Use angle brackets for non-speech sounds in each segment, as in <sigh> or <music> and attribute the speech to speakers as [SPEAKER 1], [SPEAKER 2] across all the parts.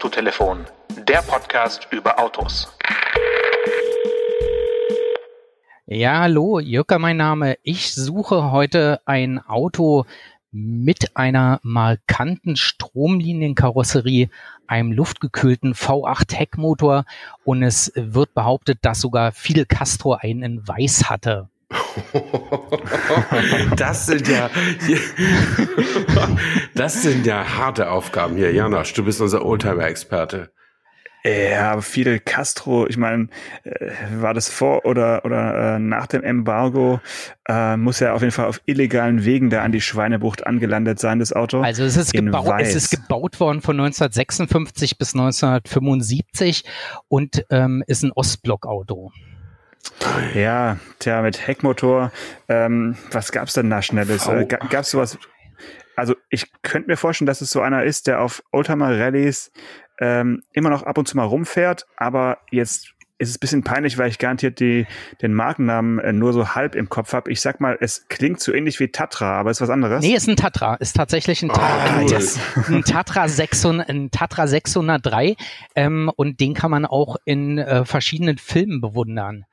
[SPEAKER 1] Autotelefon, der Podcast über Autos.
[SPEAKER 2] Ja, hallo, Jürger mein Name. Ich suche heute ein Auto mit einer markanten Stromlinienkarosserie, einem luftgekühlten V8 Heckmotor und es wird behauptet, dass sogar Fidel Castro einen in Weiß hatte. <laughs>
[SPEAKER 3] Das sind ja, das sind ja harte Aufgaben hier. Janosch, du bist unser Oldtimer-Experte.
[SPEAKER 4] Ja, Fidel Castro, ich meine, äh, war das vor oder oder äh, nach dem Embargo, äh, muss ja auf jeden Fall auf illegalen Wegen da an die Schweinebucht angelandet sein, das Auto.
[SPEAKER 2] Also es ist, gebaut, es ist gebaut worden von 1956 bis 1975 und ähm, ist ein Ostblock-Auto.
[SPEAKER 4] Ja, tja, mit Heckmotor. Ähm, was gab's denn da Schnelles? Äh, gab's sowas? Also ich könnte mir vorstellen, dass es so einer ist, der auf Oldtimer Rallyes ähm, immer noch ab und zu mal rumfährt, aber jetzt ist es ein bisschen peinlich, weil ich garantiert die, den Markennamen äh, nur so halb im Kopf habe. Ich sag mal, es klingt so ähnlich wie Tatra, aber ist was anderes.
[SPEAKER 2] Nee, ist ein Tatra. Ist tatsächlich ein, Tatra, oh, cool. ein Tatra, 600, ein Tatra 603 ähm, und den kann man auch in äh, verschiedenen Filmen bewundern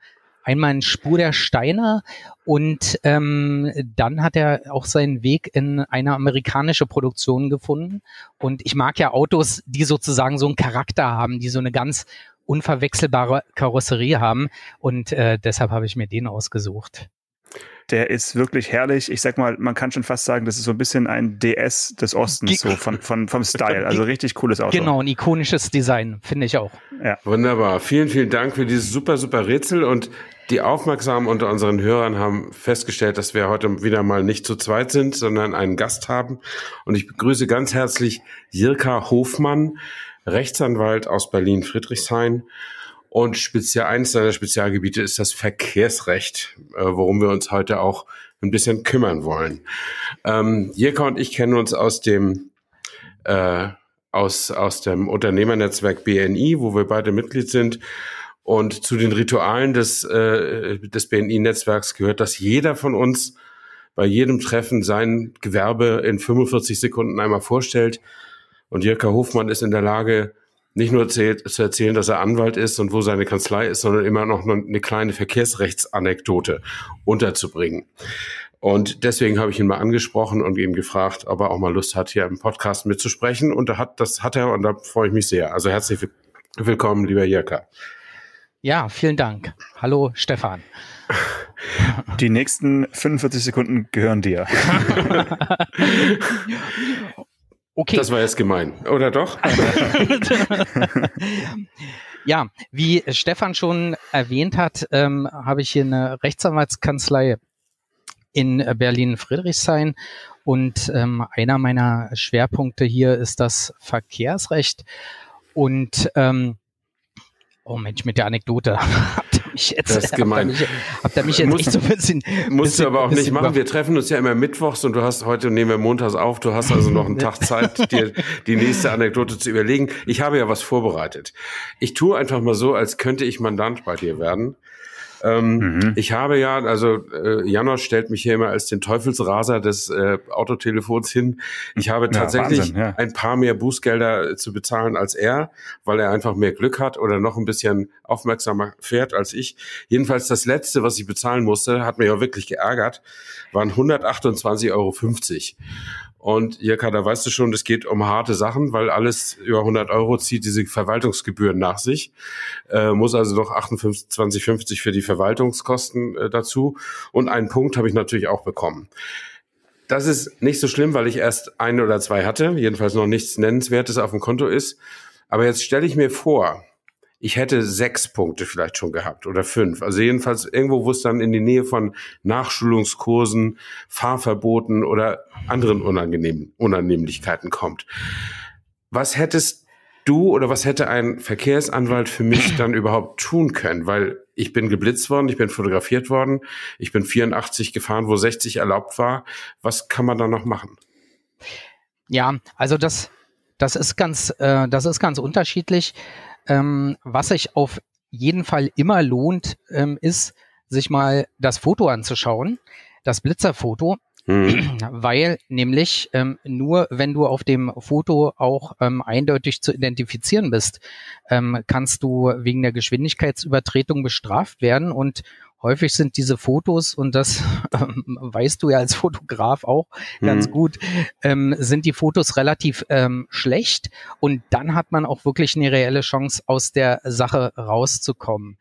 [SPEAKER 2] einmal in Spur der Steine und ähm, dann hat er auch seinen Weg in eine amerikanische Produktion gefunden. Und ich mag ja Autos, die sozusagen so einen Charakter haben, die so eine ganz unverwechselbare Karosserie haben. Und äh, deshalb habe ich mir den ausgesucht.
[SPEAKER 4] Der ist wirklich herrlich. Ich sag mal, man kann schon fast sagen, das ist so ein bisschen ein DS des Ostens, so von, von, vom Style. Also richtig cooles Auto.
[SPEAKER 2] Genau, ein ikonisches Design, finde ich auch.
[SPEAKER 3] Ja. Wunderbar. Vielen, vielen Dank für dieses super, super Rätsel. Und die Aufmerksamen unter unseren Hörern haben festgestellt, dass wir heute wieder mal nicht zu zweit sind, sondern einen Gast haben. Und ich begrüße ganz herzlich Jirka Hofmann, Rechtsanwalt aus Berlin-Friedrichshain und speziell eines seiner Spezialgebiete ist das Verkehrsrecht, äh, worum wir uns heute auch ein bisschen kümmern wollen. Ähm, Jirka und ich kennen uns aus dem äh, aus, aus dem Unternehmernetzwerk BNI, wo wir beide Mitglied sind. Und zu den Ritualen des, äh, des BNI-Netzwerks gehört, dass jeder von uns bei jedem Treffen sein Gewerbe in 45 Sekunden einmal vorstellt. Und Jirka Hofmann ist in der Lage, nicht nur zu erzählen, dass er Anwalt ist und wo seine Kanzlei ist, sondern immer noch eine kleine Verkehrsrechtsanekdote unterzubringen. Und deswegen habe ich ihn mal angesprochen und ihm gefragt, ob er auch mal Lust hat, hier im Podcast mitzusprechen. Und da hat, das hat er und da freue ich mich sehr. Also herzlich willkommen, lieber Jirka.
[SPEAKER 2] Ja, vielen Dank. Hallo, Stefan.
[SPEAKER 4] Die nächsten 45 Sekunden gehören dir. <laughs>
[SPEAKER 3] Okay. Das war jetzt gemein, oder doch? <laughs>
[SPEAKER 2] ja, wie Stefan schon erwähnt hat, ähm, habe ich hier eine Rechtsanwaltskanzlei in Berlin-Friedrichshain und ähm, einer meiner Schwerpunkte hier ist das Verkehrsrecht und ähm, Oh Mensch, mit der Anekdote. <laughs>
[SPEAKER 3] mich jetzt. Das ist gemein. Habt ihr
[SPEAKER 2] mich, habt ihr mich jetzt musst, echt so ein bisschen.
[SPEAKER 3] Musst bisschen, du aber auch nicht machen. Wir treffen uns ja immer mittwochs und du hast heute nehmen wir montags auf. Du hast also noch einen Tag Zeit, dir die nächste Anekdote zu überlegen. Ich habe ja was vorbereitet. Ich tue einfach mal so, als könnte ich Mandant bei dir werden. Ähm, mhm. Ich habe ja, also äh, Janosch stellt mich hier immer als den Teufelsraser des äh, Autotelefons hin. Ich habe tatsächlich ja, Wahnsinn, ja. ein paar mehr Bußgelder zu bezahlen als er, weil er einfach mehr Glück hat oder noch ein bisschen aufmerksamer fährt als ich. Jedenfalls das letzte, was ich bezahlen musste, hat mich auch wirklich geärgert, waren 128,50 Euro. Und Jirka, da weißt du schon, es geht um harte Sachen, weil alles über 100 Euro zieht diese Verwaltungsgebühren nach sich. Äh, muss also noch 28,50 für die Verwaltungskosten äh, dazu. Und einen Punkt habe ich natürlich auch bekommen. Das ist nicht so schlimm, weil ich erst ein oder zwei hatte, jedenfalls noch nichts Nennenswertes auf dem Konto ist. Aber jetzt stelle ich mir vor, ich hätte sechs Punkte vielleicht schon gehabt oder fünf. Also jedenfalls irgendwo, wo es dann in die Nähe von Nachschulungskursen, Fahrverboten oder anderen unangenehmen Unannehmlichkeiten kommt. Was hättest du oder was hätte ein Verkehrsanwalt für mich dann überhaupt tun können? Weil ich bin geblitzt worden, ich bin fotografiert worden, ich bin 84 gefahren, wo 60 erlaubt war. Was kann man da noch machen?
[SPEAKER 2] Ja, also das, das ist ganz, äh, das ist ganz unterschiedlich. Ähm, was sich auf jeden Fall immer lohnt, ähm, ist, sich mal das Foto anzuschauen. das Blitzerfoto, mhm. <clears throat> weil nämlich ähm, nur wenn du auf dem Foto auch ähm, eindeutig zu identifizieren bist, ähm, kannst du wegen der Geschwindigkeitsübertretung bestraft werden und häufig sind diese Fotos, und das <laughs> ähm, weißt du ja als Fotograf auch ganz mhm. gut, ähm, sind die Fotos relativ ähm, schlecht und dann hat man auch wirklich eine reelle Chance, aus der Sache rauszukommen.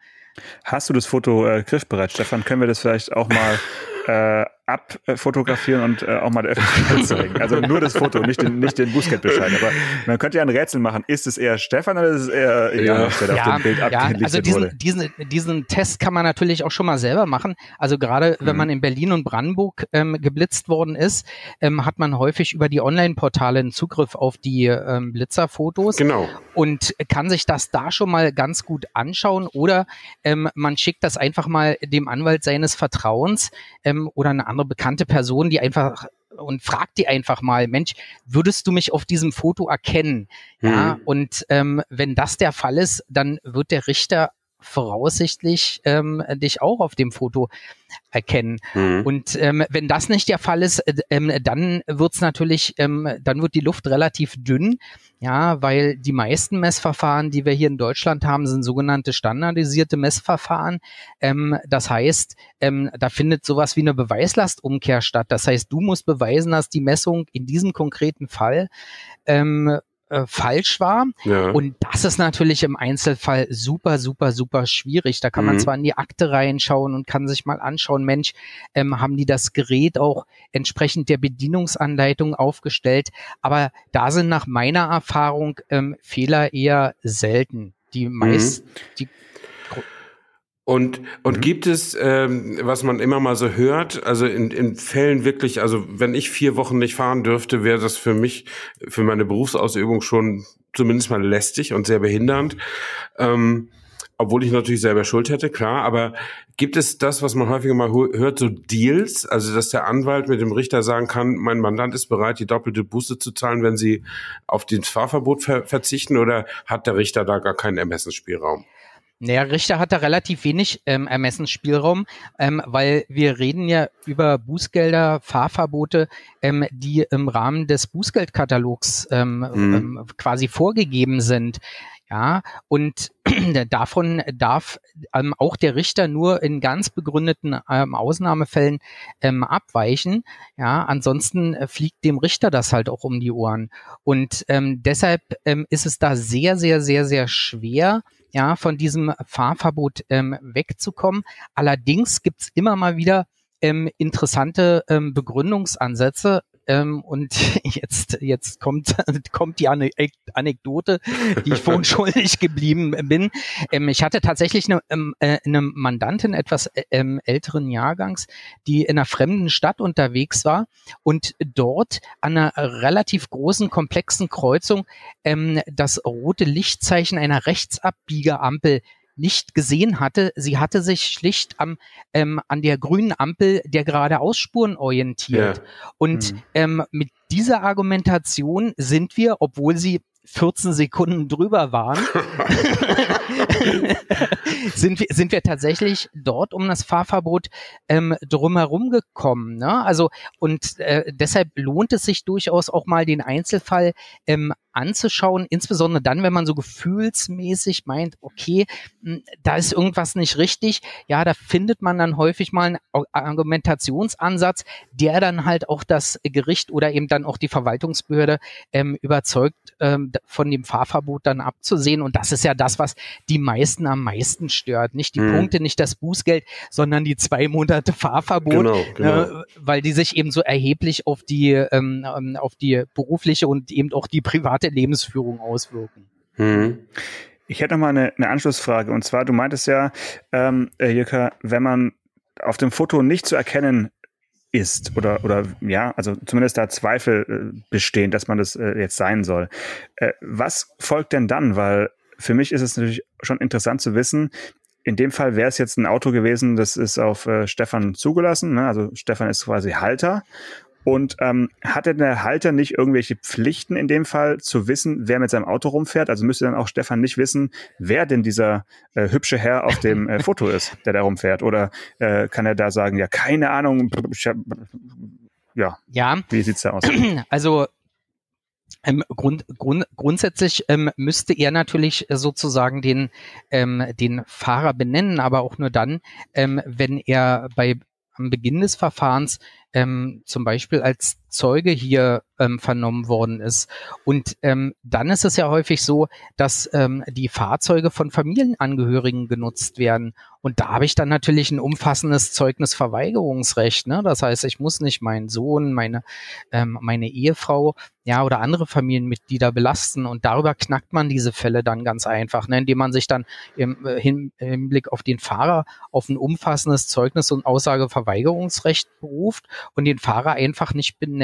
[SPEAKER 4] Hast du das Foto äh, griffbereit, Stefan? Können wir das vielleicht auch mal <laughs> äh, abfotografieren und äh, auch mal der Öffentlichkeit <laughs> zeigen. Also nur das Foto, nicht den, nicht den Bußgeldbescheid. Aber man könnte ja ein Rätsel machen. Ist es eher Stefan oder ist es eher
[SPEAKER 2] ja. der ja, auf dem Bild ja, Also diesen, diesen, diesen Test kann man natürlich auch schon mal selber machen. Also gerade mhm. wenn man in Berlin und Brandenburg ähm, geblitzt worden ist, ähm, hat man häufig über die Online-Portale einen Zugriff auf die ähm, Blitzerfotos.
[SPEAKER 3] Genau.
[SPEAKER 2] Und kann sich das da schon mal ganz gut anschauen oder ähm, man schickt das einfach mal dem Anwalt seines Vertrauens ähm, oder eine andere bekannte Person, die einfach und fragt die einfach mal, Mensch, würdest du mich auf diesem Foto erkennen? Mhm. Ja, und ähm, wenn das der Fall ist, dann wird der Richter voraussichtlich ähm, dich auch auf dem Foto erkennen. Mhm. Und ähm, wenn das nicht der Fall ist, äh, ähm, dann wird's natürlich, ähm, dann wird die Luft relativ dünn, ja, weil die meisten Messverfahren, die wir hier in Deutschland haben, sind sogenannte standardisierte Messverfahren. Ähm, das heißt, ähm, da findet sowas wie eine Beweislastumkehr statt. Das heißt, du musst beweisen, dass die Messung in diesem konkreten Fall ähm, äh, falsch war. Ja. Und das ist natürlich im Einzelfall super, super, super schwierig. Da kann mhm. man zwar in die Akte reinschauen und kann sich mal anschauen, Mensch, ähm, haben die das Gerät auch entsprechend der Bedienungsanleitung aufgestellt. Aber da sind nach meiner Erfahrung ähm, Fehler eher selten. Die meist, mhm. die
[SPEAKER 3] und, und mhm. gibt es, ähm, was man immer mal so hört, also in, in Fällen wirklich, also wenn ich vier Wochen nicht fahren dürfte, wäre das für mich, für meine Berufsausübung schon zumindest mal lästig und sehr behindernd. Ähm, obwohl ich natürlich selber Schuld hätte, klar, aber gibt es das, was man häufiger mal hört, so Deals, also dass der Anwalt mit dem Richter sagen kann, mein Mandant ist bereit, die doppelte Buße zu zahlen, wenn sie auf das Fahrverbot ver verzichten, oder hat der Richter da gar keinen Ermessensspielraum?
[SPEAKER 2] Naja, Richter hat da relativ wenig ähm, Ermessensspielraum, ähm, weil wir reden ja über Bußgelder, Fahrverbote, ähm, die im Rahmen des Bußgeldkatalogs ähm, mhm. ähm, quasi vorgegeben sind. Ja, und <clears throat> davon darf ähm, auch der Richter nur in ganz begründeten ähm, Ausnahmefällen ähm, abweichen. Ja, ansonsten äh, fliegt dem Richter das halt auch um die Ohren. Und ähm, deshalb ähm, ist es da sehr, sehr, sehr, sehr schwer, ja, von diesem Fahrverbot ähm, wegzukommen. Allerdings gibt's immer mal wieder ähm, interessante ähm, Begründungsansätze, ähm, und <laughs> jetzt, jetzt kommt, <laughs> kommt die Anekdote, die ich vorhin <laughs> schuldig geblieben bin. Ähm, ich hatte tatsächlich eine, ähm, äh, eine Mandantin etwas äh, ähm, älteren Jahrgangs, die in einer fremden Stadt unterwegs war und dort an einer relativ großen, komplexen Kreuzung ähm, das rote Lichtzeichen einer Rechtsabbiegerampel nicht gesehen hatte. Sie hatte sich schlicht am, ähm, an der grünen Ampel der geradeausspuren orientiert. Ja. Und mhm. ähm, mit dieser Argumentation sind wir, obwohl sie 14 Sekunden drüber waren, <laughs> sind, wir, sind wir tatsächlich dort um das Fahrverbot ähm, drumherum gekommen. Ne? Also und äh, deshalb lohnt es sich durchaus auch mal den Einzelfall ähm, anzuschauen, insbesondere dann, wenn man so gefühlsmäßig meint, okay, hm, da ist irgendwas nicht richtig, ja, da findet man dann häufig mal einen Argumentationsansatz, der dann halt auch das Gericht oder eben dann auch die Verwaltungsbehörde ähm, überzeugt, ähm, von dem Fahrverbot dann abzusehen. Und das ist ja das, was die meisten am meisten stört. Nicht die mhm. Punkte, nicht das Bußgeld, sondern die zwei Monate Fahrverbot, genau, genau. Äh, weil die sich eben so erheblich auf die, ähm, ähm auf die berufliche und eben auch die private komplette Lebensführung auswirken.
[SPEAKER 4] Hm. Ich hätte noch mal eine, eine, Anschlussfrage. Und zwar, du meintest ja, ähm, Jürka, wenn man auf dem Foto nicht zu erkennen ist oder oder ja, also zumindest da Zweifel äh, bestehen, dass man das äh, jetzt sein soll. Äh, was folgt denn dann? Weil für mich ist es natürlich schon interessant zu wissen. In dem Fall wäre es jetzt ein Auto gewesen, das ist auf äh, Stefan zugelassen. Ne? Also Stefan ist quasi Halter Und ähm, hatte der Halter nicht irgendwelche Pflichten in dem Fall zu wissen, wer mit seinem Auto rumfährt? Also müsste dann auch Stefan nicht wissen, wer denn dieser äh, hübsche Herr auf dem äh, Foto ist, der da rumfährt? Oder äh, kann er da sagen, ja, keine Ahnung, ja,
[SPEAKER 2] ja.
[SPEAKER 4] wie sieht's da aus? <clears throat>
[SPEAKER 2] Also ähm, Grund, Grund, grundsätzlich ähm, müsste er natürlich sozusagen den, ähm, den Fahrer benennen, aber auch nur dann, ähm, wenn er bei am Beginn des Verfahrens ähm, zum Beispiel als Zeuge hier ähm, vernommen worden ist. Und ähm, dann ist es ja häufig so, dass ähm, die Fahrzeuge von Familienangehörigen genutzt werden. Und da habe ich dann natürlich ein umfassendes Zeugnisverweigerungsrecht. Ne? Das heißt, ich muss nicht meinen Sohn, meine, ähm, meine Ehefrau, ja, oder andere Familienmitglieder belasten. Und darüber knackt man diese Fälle dann ganz einfach, ne? indem man sich dann im äh, Hinblick auf den Fahrer auf ein umfassendes Zeugnis- und Aussageverweigerungsrecht beruft und den Fahrer einfach nicht benennt.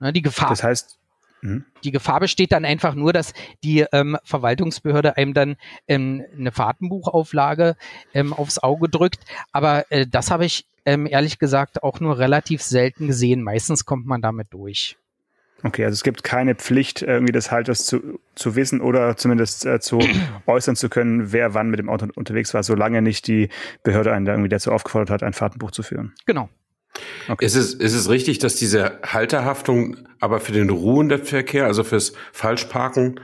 [SPEAKER 2] Ne, die Gefahr.
[SPEAKER 4] Das heißt,
[SPEAKER 2] hm? die Gefahr besteht dann einfach nur, dass die ähm, Verwaltungsbehörde einem dann ähm, eine Fahrtenbuchauflage ähm, aufs Auge drückt. Aber äh, das habe ich ähm, ehrlich gesagt auch nur relativ selten gesehen. Meistens kommt man damit durch.
[SPEAKER 4] Okay, also es gibt keine Pflicht, irgendwie des Halters zu, zu wissen oder zumindest äh, zu <clears throat> äußern zu können, wer wann mit dem Auto unterwegs war, solange nicht die Behörde einen da irgendwie dazu aufgefordert hat, ein Fahrtenbuch zu führen.
[SPEAKER 2] Genau.
[SPEAKER 3] Okay. Ist, es, ist es richtig, dass diese Halterhaftung aber für den ruhenden Verkehr, also fürs Falschparken,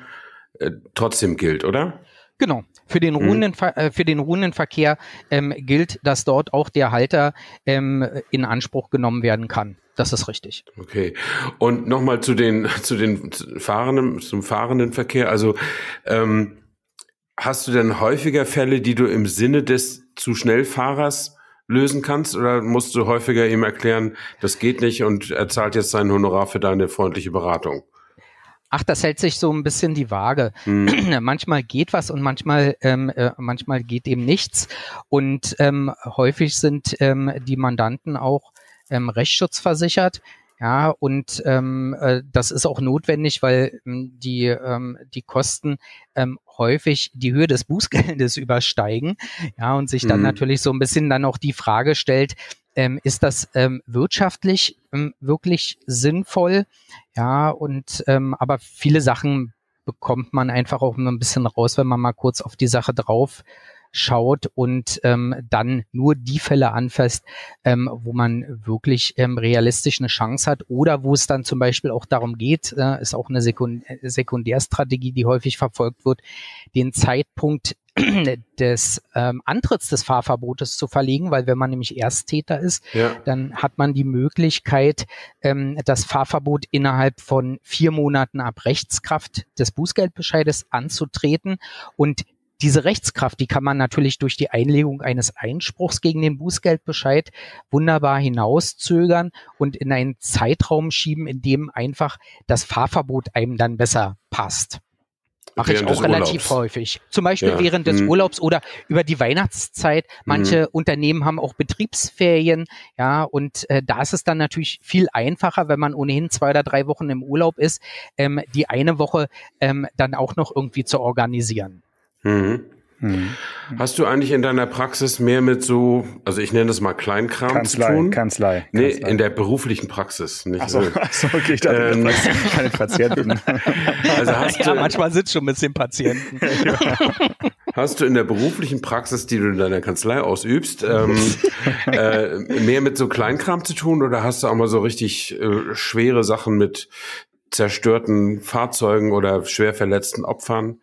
[SPEAKER 3] äh, trotzdem gilt, oder?
[SPEAKER 2] Genau. Für den mhm. ruhenden, mhm. für den ruhenden Verkehr ähm, gilt, dass dort auch der Halter ähm, in Anspruch genommen werden kann. Das ist richtig.
[SPEAKER 3] Okay. Und nochmal zu den, zu den fahrenden, zum fahrenden Verkehr. Also, ähm, hast du denn häufiger Fälle, die du im Sinne des zu Schnellfahrers lösen kannst oder musst du häufiger ihm erklären, das geht nicht und er zahlt jetzt sein Honorar für deine freundliche Beratung?
[SPEAKER 2] Ach, das hält sich so ein bisschen die Waage. Hm. <clears throat> manchmal geht was und manchmal, ähm, äh, manchmal geht eben nichts. Und ähm, häufig sind ähm, die Mandanten auch ähm, rechtsschutzversichert. Ja, und ähm, äh, das ist auch notwendig, weil ähm, die, ähm, die Kosten ähm, häufig die Höhe des Bußgeldes <laughs> übersteigen. Ja, und sich dann mhm. natürlich so ein bisschen dann auch die Frage stellt, ähm, ist das ähm, wirtschaftlich ähm, wirklich sinnvoll? Ja, und ähm, aber viele Sachen bekommt man einfach auch nur ein bisschen raus, wenn man mal kurz auf die Sache drauf schaut und ähm, dann nur die Fälle anfasst, ähm, wo man wirklich ähm, realistisch eine Chance hat oder wo es dann zum Beispiel auch darum geht, äh, ist auch eine Sekund Sekundärstrategie, die häufig verfolgt wird, den Zeitpunkt <clears throat> des ähm, Antritts des Fahrverbotes zu verlegen, weil wenn man nämlich Ersttäter ist, ja. dann hat man die Möglichkeit, ähm, das Fahrverbot innerhalb von vier Monaten ab Rechtskraft des Bußgeldbescheides anzutreten und diese Rechtskraft, die kann man natürlich durch die Einlegung eines Einspruchs gegen den Bußgeldbescheid wunderbar hinauszögern und in einen Zeitraum schieben, in dem einfach das Fahrverbot einem dann besser passt. Mache ich auch relativ Urlaubs. häufig. Zum Beispiel ja. während des mhm. Urlaubs oder über die Weihnachtszeit. Manche mhm. Unternehmen haben auch Betriebsferien, ja, und äh, da ist es dann natürlich viel einfacher, wenn man ohnehin zwei oder drei Wochen im Urlaub ist, ähm, die eine Woche ähm, dann auch noch irgendwie zu organisieren.
[SPEAKER 3] Mhm. Mhm. Hast du eigentlich in deiner Praxis mehr mit so, also ich nenne das mal Kleinkram
[SPEAKER 4] Kanzlei,
[SPEAKER 3] zu tun?
[SPEAKER 4] Kanzlei.
[SPEAKER 3] Nee, in der beruflichen Praxis. Nicht
[SPEAKER 4] ach so, <laughs> ach so okay, ich dachte, ähm, keine Patienten. <laughs>
[SPEAKER 2] Also hast ja, du, manchmal sind schon ein bisschen Patienten. <laughs>
[SPEAKER 3] Hast du in der beruflichen Praxis, die du in deiner Kanzlei ausübst, ähm, äh, mehr mit so Kleinkram zu tun oder hast du auch mal so richtig äh, schwere Sachen mit zerstörten Fahrzeugen oder schwer verletzten Opfern?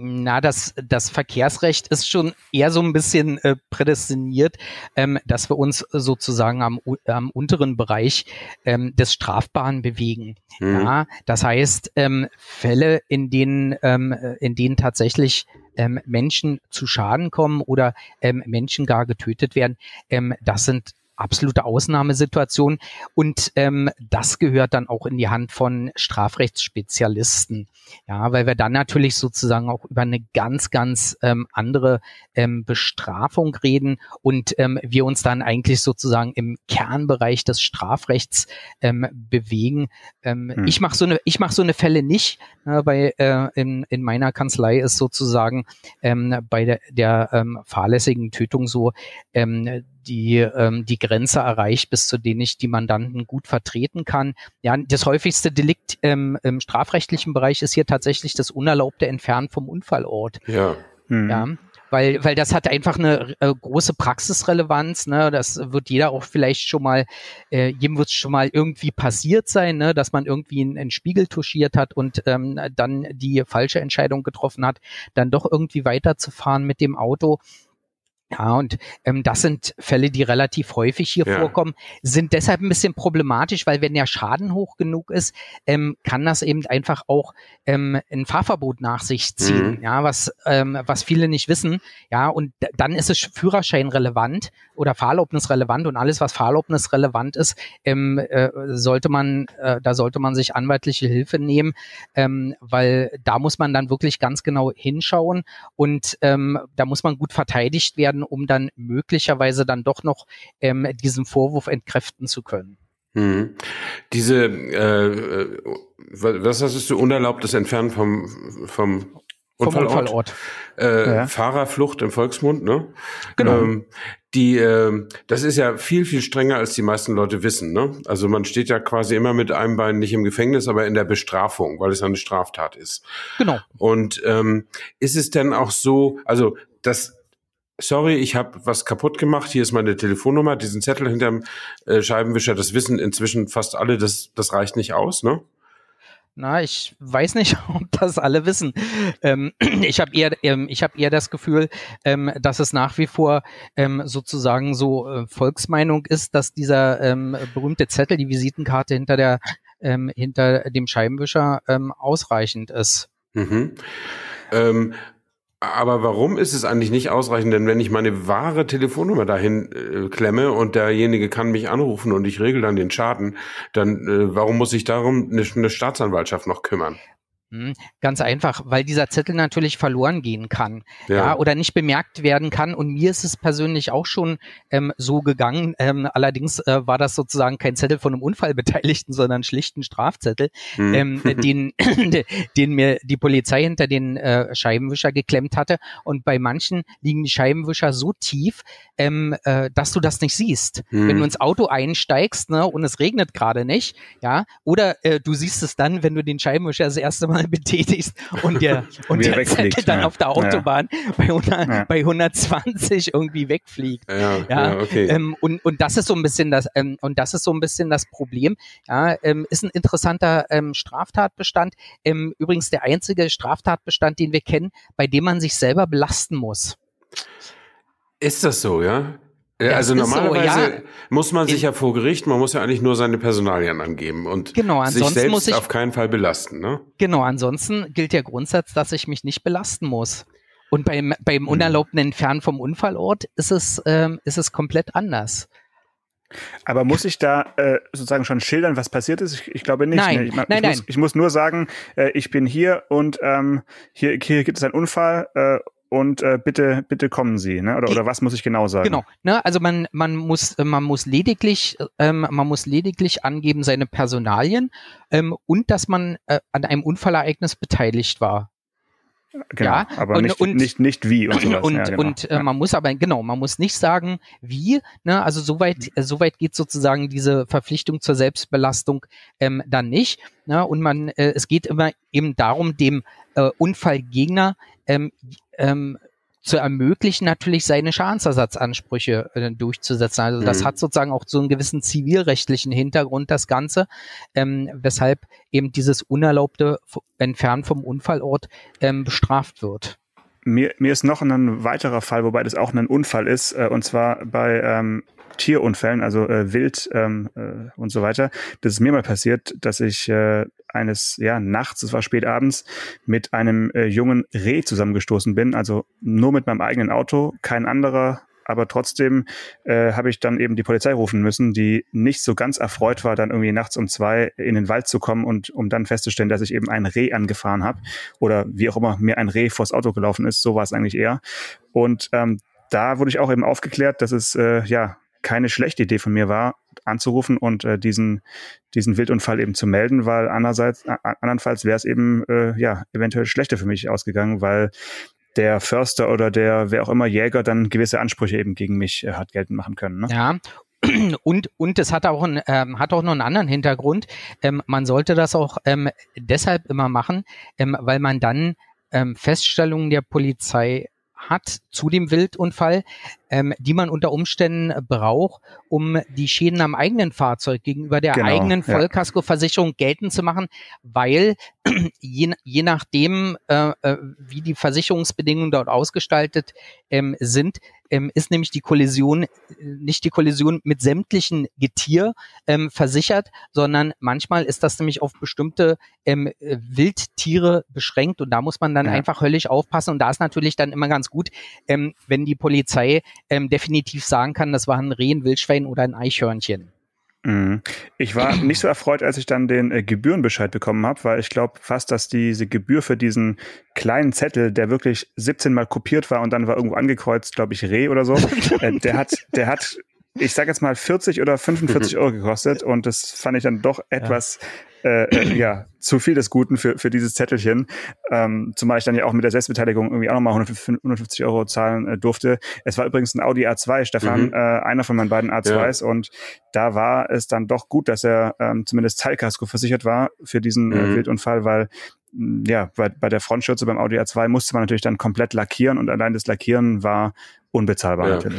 [SPEAKER 2] Na, das, das Verkehrsrecht ist schon eher so ein bisschen äh, prädestiniert, ähm, dass wir uns sozusagen am, am unteren Bereich ähm, des Strafbaren bewegen. Mhm. Ja, das heißt, ähm, Fälle, in denen, ähm, in denen tatsächlich ähm, Menschen zu Schaden kommen oder ähm, Menschen gar getötet werden, ähm, das sind absolute Ausnahmesituation. Und ähm, das gehört dann auch in die Hand von Strafrechtsspezialisten. Ja, weil wir dann natürlich sozusagen auch über eine ganz, ganz ähm, andere ähm, Bestrafung reden und ähm, wir uns dann eigentlich sozusagen im Kernbereich des Strafrechts ähm, bewegen. Ähm, hm. Ich mache so eine, ich mache so eine Fälle nicht, äh, weil äh, in, in meiner Kanzlei ist sozusagen ähm, bei der, der ähm, fahrlässigen Tötung so, ähm, die, ähm, die Grenze erreicht, bis zu denen ich die Mandanten gut vertreten kann. Ja, das häufigste Delikt ähm, im strafrechtlichen Bereich ist hier tatsächlich das unerlaubte Entfernen vom Unfallort.
[SPEAKER 3] Ja.
[SPEAKER 2] Mhm. Ja, weil, weil das hat einfach eine äh, große Praxisrelevanz. Ne? Das wird jeder auch vielleicht schon mal, äh, jedem wird es schon mal irgendwie passiert sein, ne? dass man irgendwie einen, einen Spiegel touchiert hat und ähm, dann die falsche Entscheidung getroffen hat, dann doch irgendwie weiterzufahren mit dem Auto. Ja, und ähm, das sind Fälle, die relativ häufig hier ja. vorkommen, sind deshalb ein bisschen problematisch, weil wenn der Schaden hoch genug ist, ähm, kann das eben einfach auch ähm, ein Fahrverbot nach sich ziehen, mhm. ja, was, ähm, was viele nicht wissen. Ja, und dann ist es Führerschein relevant oder Fahrerlaubnis relevant und alles, was Fahrerlaubnis relevant ist, ähm, äh, sollte man, äh, da sollte man sich anwaltliche Hilfe nehmen, ähm, weil da muss man dann wirklich ganz genau hinschauen und ähm, da muss man gut verteidigt werden werden, um dann möglicherweise dann doch noch ähm, diesen Vorwurf entkräften zu können.
[SPEAKER 3] Hm. Diese, äh, was hast du, unerlaubtes Entfernen vom, vom Unfallort. Vom Unfallort. Äh, ja. Fahrerflucht im Volksmund, ne?
[SPEAKER 2] Genau. Ähm,
[SPEAKER 3] die, äh, das ist ja viel, viel strenger, als die meisten Leute wissen, ne? Also man steht ja quasi immer mit einem Bein nicht im Gefängnis, aber in der Bestrafung, weil es eine Straftat ist.
[SPEAKER 2] Genau.
[SPEAKER 3] Und ähm, ist es denn auch so, also das sorry, ich habe was kaputt gemacht, hier ist meine Telefonnummer, diesen Zettel hinterm äh, Scheibenwischer, das wissen inzwischen fast alle, das, das reicht nicht aus, ne?
[SPEAKER 2] Na, ich weiß nicht, <laughs> ob das alle wissen. Ähm, <clears throat> ich habe eher, ähm, ich habe eher das Gefühl, ähm, dass es nach wie vor ähm, sozusagen so äh, Volksmeinung ist, dass dieser ähm, berühmte Zettel, die Visitenkarte hinter der, ähm, hinter dem Scheibenwischer ähm, ausreichend ist.
[SPEAKER 3] Mhm. Ähm, aber warum ist es eigentlich nicht ausreichend? Denn wenn ich meine wahre Telefonnummer dahin äh, klemme und derjenige kann mich anrufen und ich regel dann den Schaden, dann äh, warum muss ich darum eine, eine Staatsanwaltschaft noch kümmern?
[SPEAKER 2] Hm, ganz einfach, weil dieser Zettel natürlich verloren gehen kann, ja. ja. oder nicht bemerkt werden kann. Und mir ist es persönlich auch schon ähm, so gegangen. Ähm, allerdings äh, war das sozusagen kein Zettel von einem Unfallbeteiligten, <laughs> sondern schlicht ein Strafzettel, mhm. ähm, den, <clears throat> den mir die Polizei hinter den äh, Scheibenwischer geklemmt hatte. Und bei manchen liegen die Scheibenwischer so tief, ähm, äh, dass du das nicht siehst. Mhm. Wenn du ins Auto einsteigst ne, und es regnet gerade nicht, ja, oder äh, du siehst es dann, wenn du den Scheibenwischer das erste Mal mal betätigst und der, <laughs> und der Zettel dann ja. auf der Autobahn ja. bei, 100, ja. bei 120 irgendwie wegfliegt.
[SPEAKER 3] Ja, ja, okay.
[SPEAKER 2] Ähm, und, und das ist so ein bisschen das, ähm, und das ist so ein bisschen das Problem. Ja, ähm, ist ein interessanter ähm, Straftatbestand. Ähm, übrigens der einzige Straftatbestand, den wir kennen, bei dem man sich selber belasten muss.
[SPEAKER 3] Ist das so, ja? Ja, also normalerweise so, ja. muss man sich ja vor Gericht, man muss ja eigentlich nur seine Personalien angeben und
[SPEAKER 2] genau,
[SPEAKER 3] sich selbst ich, auf keinen Fall belasten. Ne?
[SPEAKER 2] Genau, ansonsten gilt der Grundsatz, dass ich mich nicht belasten muss. Und beim, beim hm. unerlaubten Entfernen vom Unfallort ist es, ähm, ist es komplett anders.
[SPEAKER 4] Aber muss ich da äh, sozusagen schon schildern, was passiert ist? Ich, ich glaube nicht.
[SPEAKER 2] Nein,
[SPEAKER 4] ne? ich,
[SPEAKER 2] nein, ich,
[SPEAKER 4] nein. Muss, ich muss nur sagen, äh, ich bin hier und ähm, hier, hier gibt es einen Unfall äh, und äh, bitte bitte kommen Sie, ne? Oder oder was muss ich genau sagen?
[SPEAKER 2] Genau, ne? Also man man muss man muss lediglich ähm, man muss lediglich angeben seine Personalien ähm, und dass man äh, an einem Unfallereignis beteiligt war.
[SPEAKER 4] Genau, ja, aber und, nicht, und, nicht, nicht wie und sowas. <clears throat>
[SPEAKER 2] Und,
[SPEAKER 4] ja, genau.
[SPEAKER 2] und äh, man muss aber, genau, man muss nicht sagen, wie, ne, also soweit, äh, soweit geht sozusagen diese Verpflichtung zur Selbstbelastung ähm, dann nicht. Ne, und man, äh, es geht immer eben darum, dem äh, Unfallgegner ähm, ähm, zu ermöglichen, natürlich seine Schadensersatzansprüche äh, durchzusetzen. Also das mhm. hat sozusagen auch so einen gewissen zivilrechtlichen Hintergrund, das Ganze, ähm, weshalb eben dieses unerlaubte Entfernen vom Unfallort ähm, bestraft wird.
[SPEAKER 4] Mir, mir ist noch ein weiterer Fall, wobei das auch ein Unfall ist, äh, und zwar bei ähm, Tierunfällen, also äh, Wild ähm, äh, und so weiter. Das ist mir mal passiert, dass ich äh, eines ja nachts, es war spät abends, mit einem äh, jungen Reh zusammengestoßen bin. Also nur mit meinem eigenen Auto, kein anderer aber trotzdem äh, habe ich dann eben die Polizei rufen müssen, die nicht so ganz erfreut war, dann irgendwie nachts um zwei in den Wald zu kommen und um dann festzustellen, dass ich eben ein Reh angefahren habe oder wie auch immer mir ein Reh vors Auto gelaufen ist. So war es eigentlich eher. Und ähm, da wurde ich auch eben aufgeklärt, dass es äh, ja keine schlechte Idee von mir war, anzurufen und äh, diesen, diesen Wildunfall eben zu melden, weil andererseits, andernfalls wäre es eben äh, ja eventuell schlechter für mich ausgegangen, weil der Förster oder der wer auch immer Jäger dann gewisse Ansprüche eben gegen mich äh, hat geltend machen können. Ne?
[SPEAKER 2] Ja, und, und es hat auch, ein, ähm, hat auch noch einen anderen Hintergrund. Ähm, man sollte das auch ähm, deshalb immer machen, ähm, weil man dann ähm, Feststellungen der Polizei hat zu dem Wildunfall, ähm, die man unter Umständen braucht, um die Schäden am eigenen Fahrzeug gegenüber der genau, eigenen Vollkaskoversicherung ja. geltend zu machen, weil <clears throat> je, je nachdem, äh, äh, wie die Versicherungsbedingungen dort ausgestaltet ähm, sind, ähm, ist nämlich die Kollision nicht die Kollision mit sämtlichen Getier ähm, versichert, sondern manchmal ist das nämlich auf bestimmte ähm, Wildtiere beschränkt und da muss man dann ja. einfach höllisch aufpassen und da ist natürlich dann immer ganz gut, ähm, wenn die Polizei ähm, definitiv sagen kann, das war ein Reh, ein Wildschwein oder ein Eichhörnchen.
[SPEAKER 4] Mhm. Ich war <clears throat> nicht so erfreut, als ich dann den äh, Gebührenbescheid bekommen habe, weil ich glaube fast, dass diese Gebühr für diesen kleinen Zettel, der wirklich 17 Mal kopiert war und dann war irgendwo angekreuzt, glaube ich, Reh oder so, <laughs> äh, der hat, der hat ich sage jetzt mal 40 oder 45 <laughs> Euro gekostet und das fand ich dann doch etwas äh, äh, ja, zu viel des Guten für, für dieses Zettelchen. Ähm, zumal ich dann ja auch mit der Selbstbeteiligung irgendwie auch nochmal 150 Euro zahlen äh, durfte. Es war übrigens ein Audi A2, Stefan, mhm. äh, einer von meinen beiden A2s. Ja. Und da war es dann doch gut, dass er ähm, zumindest Teilkasko versichert war für diesen äh, mhm. Wildunfall, weil ja, bei, bei der Frontschürze beim Audi A2 musste man natürlich dann komplett lackieren und allein das Lackieren war unbezahlbar
[SPEAKER 3] ja,
[SPEAKER 4] natürlich.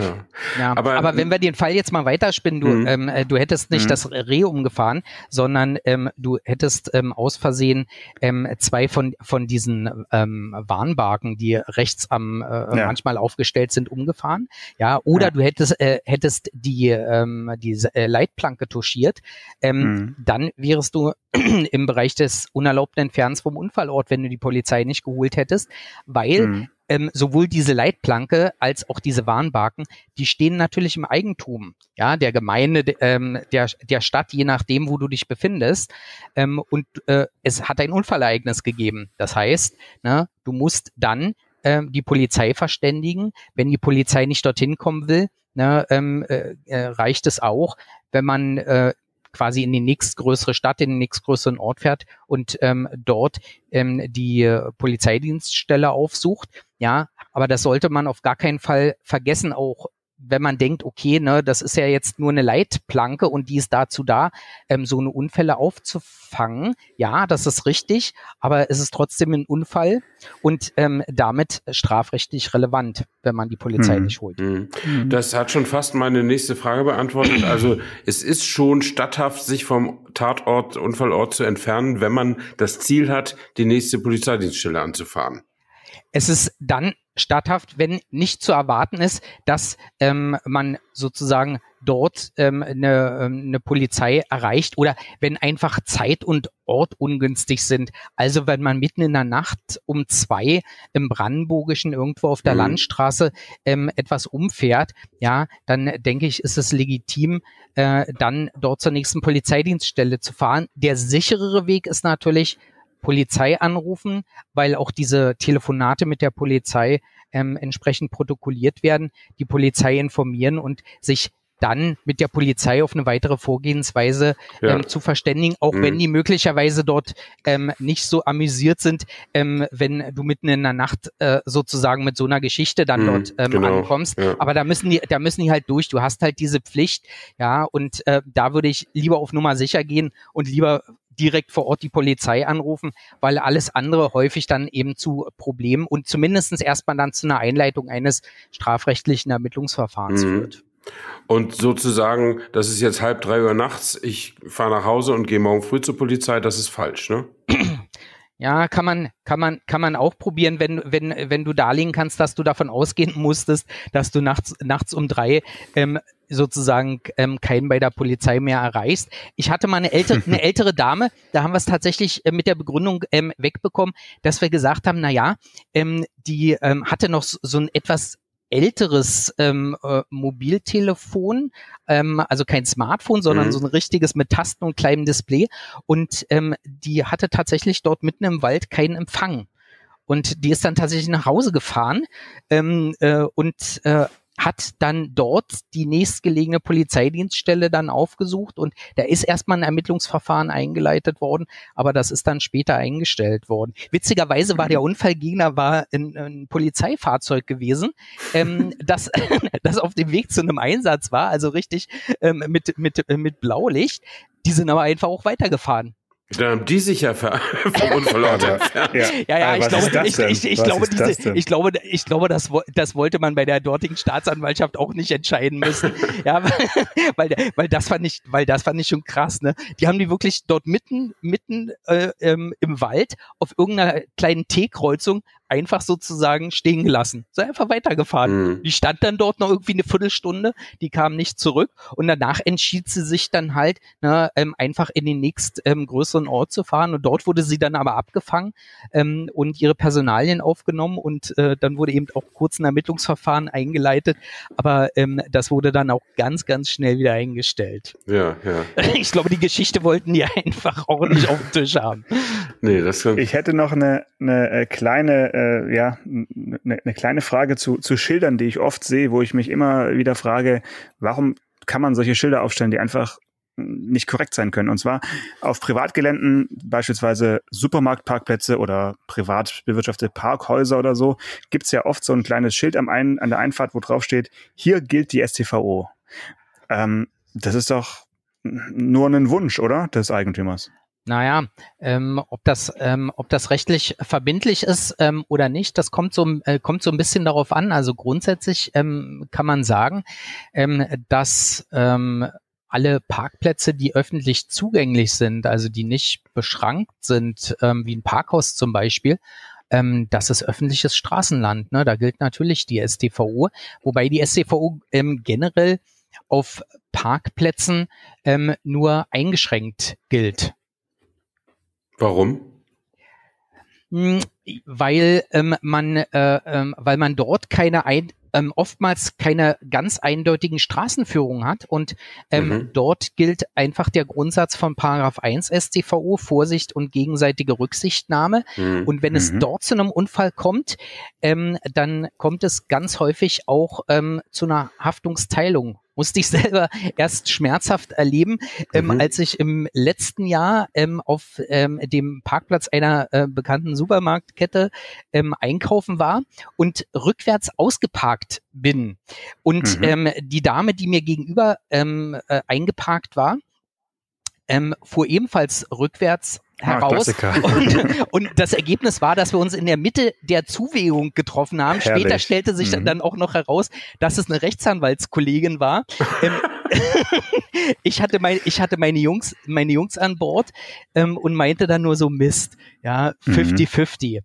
[SPEAKER 2] Ja, aber, aber wenn wir den Fall jetzt mal weiterspinnen, du, mhm. ähm, äh, du hättest nicht mhm. das Reh umgefahren, sondern ähm, du hättest ähm, aus Versehen ähm, zwei von, von diesen ähm, Warnbarken, die rechts am äh, ja. manchmal aufgestellt sind, umgefahren. Ja, oder ja. du hättest, äh, hättest die, ähm, die äh, Leitplanke touchiert, ähm, mhm. dann wärst du <clears throat> im Bereich des unerlaubten Entfernens vom Unfallort, wenn du die Polizei nicht geholt hättest, weil mhm ähm, sowohl diese Leitplanke als auch diese Warnbarken, die stehen natürlich im Eigentum, ja, der Gemeinde, ähm, der, der Stadt, je nachdem, wo du dich befindest. Ähm, und äh, es hat ein Unfallereignis gegeben. Das heißt, ne, du musst dann ähm, die Polizei verständigen. Wenn die Polizei nicht dorthin kommen will, ne, ähm, äh, äh reicht es auch, wenn man äh, quasi in die nächstgrößere Stadt, in den nächstgrößeren Ort fährt und ähm, dort ähm, die Polizeidienststelle aufsucht. Ja, aber das sollte man auf gar keinen Fall vergessen, auch wenn man denkt, okay, ne, das ist ja jetzt nur eine Leitplanke und die ist dazu da, ähm, so eine Unfälle aufzufangen. Ja, das ist richtig, aber es ist trotzdem ein Unfall und ähm, damit strafrechtlich relevant, wenn man die Polizei hm. nicht holt. Hm.
[SPEAKER 3] Das hat schon fast meine nächste Frage beantwortet. Also es ist schon statthaft, sich vom Tatort, Unfallort zu entfernen, wenn man das Ziel hat, die nächste Polizeidienststelle anzufahren.
[SPEAKER 2] Es ist dann statthaft, wenn nicht zu erwarten ist, dass ähm, man sozusagen dort ähm, eine, ähm, eine Polizei erreicht oder wenn einfach Zeit und Ort ungünstig sind. Also wenn man mitten in der Nacht um zwei im Brandenburgischen irgendwo auf der mhm. Landstraße ähm, etwas umfährt, ja, dann denke ich, ist es legitim, äh, dann dort zur nächsten Polizeidienststelle zu fahren. Der sicherere Weg ist natürlich, Polizei anrufen, weil auch diese Telefonate mit der Polizei ähm, entsprechend protokolliert werden, die Polizei informieren und sich dann mit der Polizei auf eine weitere Vorgehensweise ja. ähm, zu verständigen, auch mhm. wenn die möglicherweise dort ähm, nicht so amüsiert sind, ähm, wenn du mitten in der Nacht äh, sozusagen mit so einer Geschichte dann mhm, dort ähm, genau. ankommst. Ja. Aber da müssen die, da müssen die halt durch. Du hast halt diese Pflicht, ja, und äh, da würde ich lieber auf Nummer sicher gehen und lieber direkt vor Ort die Polizei anrufen, weil alles andere häufig dann eben zu Problemen und zumindestens erstmal dann zu einer Einleitung eines strafrechtlichen Ermittlungsverfahrens mhm. führt.
[SPEAKER 3] Und sozusagen, das ist jetzt halb drei Uhr nachts, ich fahre nach Hause und gehe morgen früh zur Polizei, das ist falsch, ne? <clears throat>
[SPEAKER 2] Ja, kann man, kann man, kann man auch probieren, wenn, wenn, wenn du darlegen kannst, dass du davon ausgehen musstest, dass du nachts, nachts um drei ähm, sozusagen ähm, keinen bei der Polizei mehr erreichst. Ich hatte mal eine ältere, <laughs> eine ältere Dame, da haben wir es tatsächlich äh, mit der Begründung ähm, wegbekommen, dass wir gesagt haben, na ja, ähm, die ähm, hatte noch so, so ein etwas älteres ähm, äh, Mobiltelefon, ähm, also kein Smartphone, sondern mhm. so ein richtiges mit Tasten und kleinem Display. Und ähm, die hatte tatsächlich dort mitten im Wald keinen Empfang. Und die ist dann tatsächlich nach Hause gefahren ähm, äh, und äh, hat dann dort die nächstgelegene Polizeidienststelle dann aufgesucht und da ist erstmal ein Ermittlungsverfahren eingeleitet worden, aber das ist dann später eingestellt worden. Witzigerweise war der Unfallgegner war ein, ein Polizeifahrzeug gewesen, ähm, <laughs> das, das auf dem Weg zu einem Einsatz war, also richtig ähm, mit, mit, mit Blaulicht. Die sind aber einfach auch weitergefahren.
[SPEAKER 3] Dann haben die sich ja <laughs> vom Unfall
[SPEAKER 2] ja, ja, ja, ich glaube, ich, ich, ich glaube, diese, ich glaube, ich glaube, das, das wollte man bei der dortigen Staatsanwaltschaft auch nicht entscheiden müssen. <laughs> ja, weil, weil das fand ich, weil das fand ich schon krass, ne? Die haben die wirklich dort mitten, mitten äh, ähm, im Wald auf irgendeiner kleinen T-Kreuzung einfach sozusagen stehen gelassen. So einfach weitergefahren. Mhm. Die stand dann dort noch irgendwie eine Viertelstunde, die kam nicht zurück und danach entschied sie sich dann halt, ne, ähm, einfach in den nächst ähm, größeren Ort zu fahren und dort wurde sie dann aber abgefangen ähm, und ihre Personalien aufgenommen und äh, dann wurde eben auch kurz ein Ermittlungsverfahren eingeleitet, aber ähm, das wurde dann auch ganz, ganz schnell wieder eingestellt.
[SPEAKER 3] Ja, ja. <laughs>
[SPEAKER 2] Ich glaube, die Geschichte wollten die <laughs> einfach ordentlich auf dem Tisch haben.
[SPEAKER 4] Nee, das ich hätte noch eine, eine äh, kleine äh, ja, eine, eine kleine Frage zu, zu Schildern, die ich oft sehe, wo ich mich immer wieder frage, warum kann man solche Schilder aufstellen, die einfach nicht korrekt sein können. Und zwar auf Privatgeländen, beispielsweise Supermarktparkplätze oder privat bewirtschaftete Parkhäuser oder so, gibt's ja oft so ein kleines Schild am einen, an der Einfahrt, wo drauf steht, hier gilt die STVO. Ähm, das ist doch nur ein Wunsch, oder? Des Eigentümers.
[SPEAKER 2] Naja, ähm, ob, das, ähm, ob das rechtlich verbindlich ist ähm, oder nicht, das kommt so, äh, kommt so ein bisschen darauf an. Also grundsätzlich ähm, kann man sagen, ähm, dass ähm, alle Parkplätze, die öffentlich zugänglich sind, also die nicht beschrankt sind, ähm, wie ein Parkhaus zum Beispiel, ähm, das ist öffentliches Straßenland. Ne? Da gilt natürlich die StVO, wobei die StVO ähm, generell auf Parkplätzen ähm, nur eingeschränkt gilt.
[SPEAKER 3] Warum?
[SPEAKER 2] Hm, weil ähm, man, äh, ähm, weil man dort keine ein, ähm, oftmals keine ganz eindeutigen Straßenführungen hat und ähm, mhm. dort gilt einfach der Grundsatz von Paragraph 1 StVO, Vorsicht und gegenseitige Rücksichtnahme. Mhm. Und wenn es mhm. dort zu einem Unfall kommt, ähm, dann kommt es ganz häufig auch ähm, zu einer Haftungsteilung musste ich selber erst schmerzhaft erleben, ähm, mhm. als ich im letzten Jahr ähm, auf ähm, dem Parkplatz einer äh, bekannten Supermarktkette ähm, einkaufen war und rückwärts ausgeparkt bin. Und mhm. ähm, die Dame, die mir gegenüber ähm, äh, eingeparkt war, ähm, fuhr ebenfalls rückwärts heraus. Ah, und, <laughs> und, das Ergebnis war, dass wir uns in der Mitte der Zuwägung getroffen haben. Herrlich. Später stellte sich mhm. dann auch noch heraus, dass es eine Rechtsanwaltskollegin war. ähm, <laughs> ich hatte mein, ich hatte meine Jungs, meine Jungs an Bord ähm, und meinte dann nur so Mist, ja, 50-50. Mhm.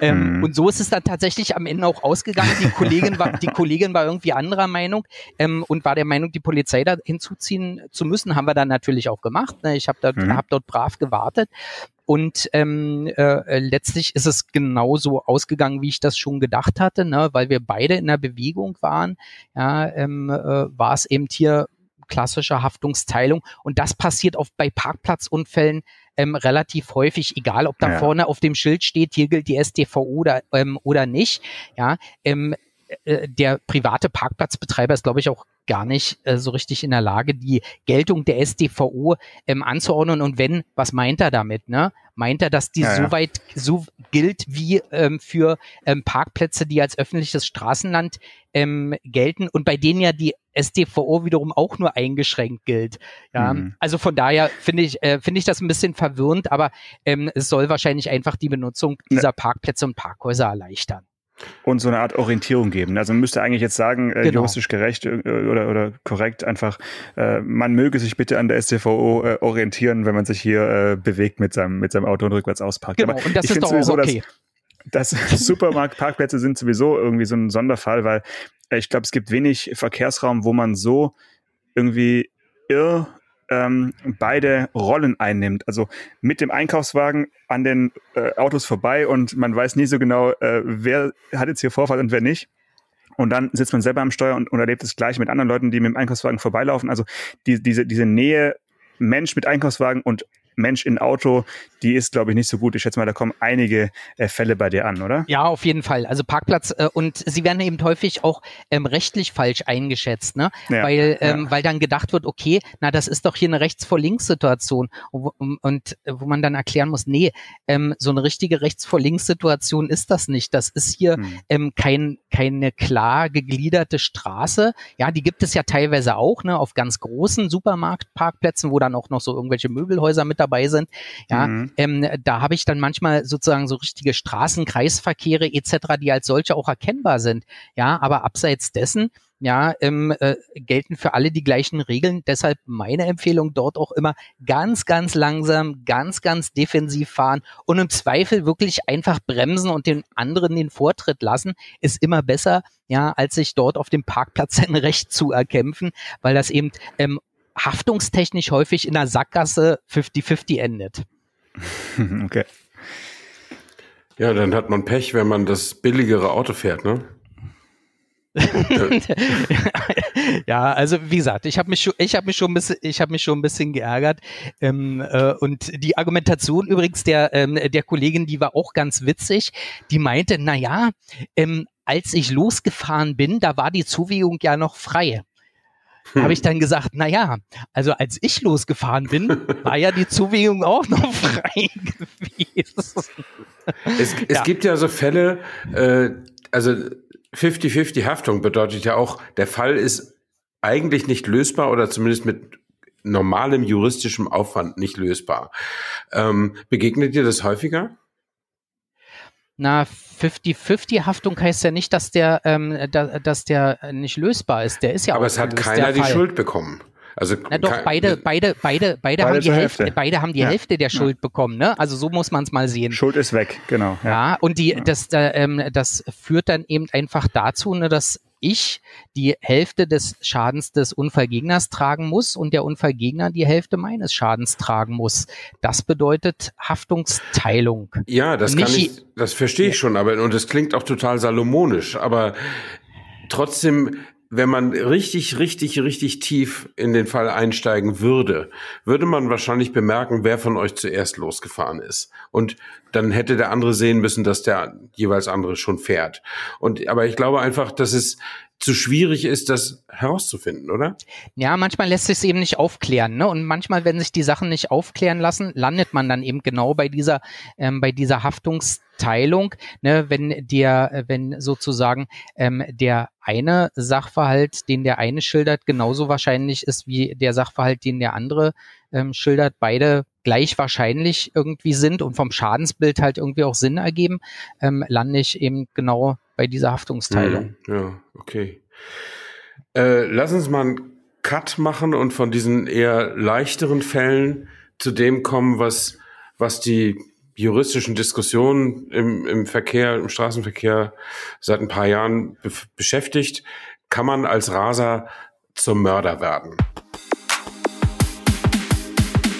[SPEAKER 2] Ähm, mhm. Und so ist es dann tatsächlich am Ende auch ausgegangen. Die Kollegin war, die Kollegin war irgendwie anderer Meinung ähm, und war der Meinung, die Polizei da hinzuziehen zu müssen. Haben wir dann natürlich auch gemacht. Ne? Ich habe dort, mhm. hab dort brav gewartet. Und ähm, äh, letztlich ist es genauso ausgegangen, wie ich das schon gedacht hatte, ne? weil wir beide in der Bewegung waren. Ja, ähm, äh, war es eben hier klassische Haftungsteilung. Und das passiert oft bei Parkplatzunfällen ähm, relativ häufig, egal ob da ja. vorne auf dem Schild steht, hier gilt die StVO oder, ähm, oder nicht. Ja, ähm, äh, der private Parkplatzbetreiber ist, glaube ich, auch gar nicht äh, so richtig in der Lage, die Geltung der SDVO ähm, anzuordnen. Und wenn, was meint er damit? Ne? Meint er, dass die ja, so weit so gilt wie ähm, für ähm, Parkplätze, die als öffentliches Straßenland ähm, gelten und bei denen ja die SDVO wiederum auch nur eingeschränkt gilt. Ja, mhm. also von daher finde ich äh, finde ich das ein bisschen verwirrend, aber ähm, es soll wahrscheinlich einfach die Benutzung dieser Parkplätze und Parkhäuser erleichtern
[SPEAKER 4] und so eine Art Orientierung geben. Also man müsste eigentlich jetzt sagen, äh, genau. juristisch gerecht äh, oder, oder korrekt einfach, äh, man möge sich bitte an der STVO äh, orientieren, wenn man sich hier äh, bewegt mit seinem, mit seinem Auto und rückwärts auspackt.
[SPEAKER 2] Genau, Aber und das ist doch sowieso, okay.
[SPEAKER 4] Dass, <laughs> dass <laughs> Supermarktparkplätze sind sowieso irgendwie so ein Sonderfall, weil äh, ich glaube, es gibt wenig Verkehrsraum, wo man so irgendwie irr ähm, beide Rollen einnimmt. Also mit dem Einkaufswagen an den äh, Autos vorbei und man weiß nie so genau, äh, wer hat jetzt hier Vorfall und wer nicht. Und dann sitzt man selber am Steuer und, und erlebt es gleich mit anderen Leuten, die mit dem Einkaufswagen vorbeilaufen. Also die, diese, diese Nähe Mensch mit Einkaufswagen und Mensch in Auto, die ist, glaube ich, nicht so gut. Ich schätze mal, da kommen einige äh, Fälle bei dir an, oder?
[SPEAKER 2] Ja, auf jeden Fall. Also Parkplatz äh, und sie werden eben häufig auch ähm, rechtlich falsch eingeschätzt, ne? Ja, weil, ähm, ja. weil dann gedacht wird, okay, na, das ist doch hier eine rechts vor links Situation und, und äh, wo man dann erklären muss, nee, ähm, so eine richtige rechts vor links Situation ist das nicht. Das ist hier hm. ähm, kein, keine klar gegliederte Straße. Ja, die gibt es ja teilweise auch, ne, auf ganz großen Supermarktparkplätzen, wo dann auch noch so irgendwelche Möbelhäuser mit dabei sind. Ja, mhm. ähm, da habe ich dann manchmal sozusagen so richtige Straßenkreisverkehre etc., die als solche auch erkennbar sind. Ja, aber abseits dessen ja, ähm, äh, gelten für alle die gleichen Regeln. Deshalb meine Empfehlung dort auch immer ganz, ganz langsam, ganz, ganz defensiv fahren und im Zweifel wirklich einfach bremsen und den anderen den Vortritt lassen, ist immer besser, ja, als sich dort auf dem Parkplatz sein <laughs> Recht zu erkämpfen, weil das eben ähm, haftungstechnisch häufig in der Sackgasse 50-50 endet. <laughs>
[SPEAKER 3] Okay. Ja, dann hat man Pech, wenn man das billigere Auto fährt, ne? <laughs>
[SPEAKER 2] ja, also wie gesagt, ich habe mich schon, ich habe mich schon ein bisschen, ich habe mich schon ein bisschen geärgert ähm, äh, und die Argumentation übrigens der ähm, der Kollegin, die war auch ganz witzig. Die meinte, na ja, ähm, als ich losgefahren bin, da war die Zuwegung ja noch frei. Hm. habe ich dann gesagt, na ja, also als ich losgefahren bin, war ja die Zuwegung auch noch <laughs> frei gewesen.
[SPEAKER 3] Es, es ja. gibt ja so Fälle, äh, also 50-50 Haftung bedeutet ja auch, der Fall ist eigentlich nicht lösbar oder zumindest mit normalem juristischem Aufwand nicht lösbar. Ähm, begegnet dir das häufiger?
[SPEAKER 2] Na, 50-50-Haftung heißt ja nicht, dass der, ähm, da, dass der nicht lösbar ist. Der ist ja
[SPEAKER 3] Aber es hat keiner die Schuld bekommen. Also
[SPEAKER 2] Na doch, beide, beide, beide, beide, haben die Hälfte, Hälfte, beide haben die ja. Hälfte der Schuld ja. bekommen, ne? Also so muss man es mal sehen.
[SPEAKER 4] Schuld ist weg, genau.
[SPEAKER 2] Ja, ja und die, das, äh, ähm, das führt dann eben einfach dazu, ne, dass ich die Hälfte des Schadens des Unfallgegners tragen muss und der Unfallgegner die Hälfte meines Schadens tragen muss. Das bedeutet Haftungsteilung.
[SPEAKER 3] Ja, das Nicht kann ich, das verstehe ich schon, aber und es klingt auch total salomonisch, aber trotzdem wenn man richtig, richtig, richtig tief in den Fall einsteigen würde, würde man wahrscheinlich bemerken, wer von euch zuerst losgefahren ist. Und dann hätte der andere sehen müssen, dass der jeweils andere schon fährt. Und, aber ich glaube einfach, dass es zu schwierig ist, das herauszufinden, oder?
[SPEAKER 2] Ja, manchmal lässt sich es eben nicht aufklären, ne? Und manchmal, wenn sich die Sachen nicht aufklären lassen, landet man dann eben genau bei dieser, ähm, bei dieser Haftungsteilung, ne? Wenn der, wenn sozusagen ähm, der eine Sachverhalt, den der eine schildert, genauso wahrscheinlich ist wie der Sachverhalt, den der andere ähm, schildert, beide gleich wahrscheinlich irgendwie sind und vom Schadensbild halt irgendwie auch Sinn ergeben, ähm, lande ich eben genau bei dieser Haftungsteilung.
[SPEAKER 3] Hm, ja, okay. Äh, lass uns mal einen Cut machen und von diesen eher leichteren Fällen zu dem kommen, was, was die juristischen Diskussionen im, im Verkehr, im Straßenverkehr seit ein paar Jahren be beschäftigt. Kann man als Raser zum Mörder werden?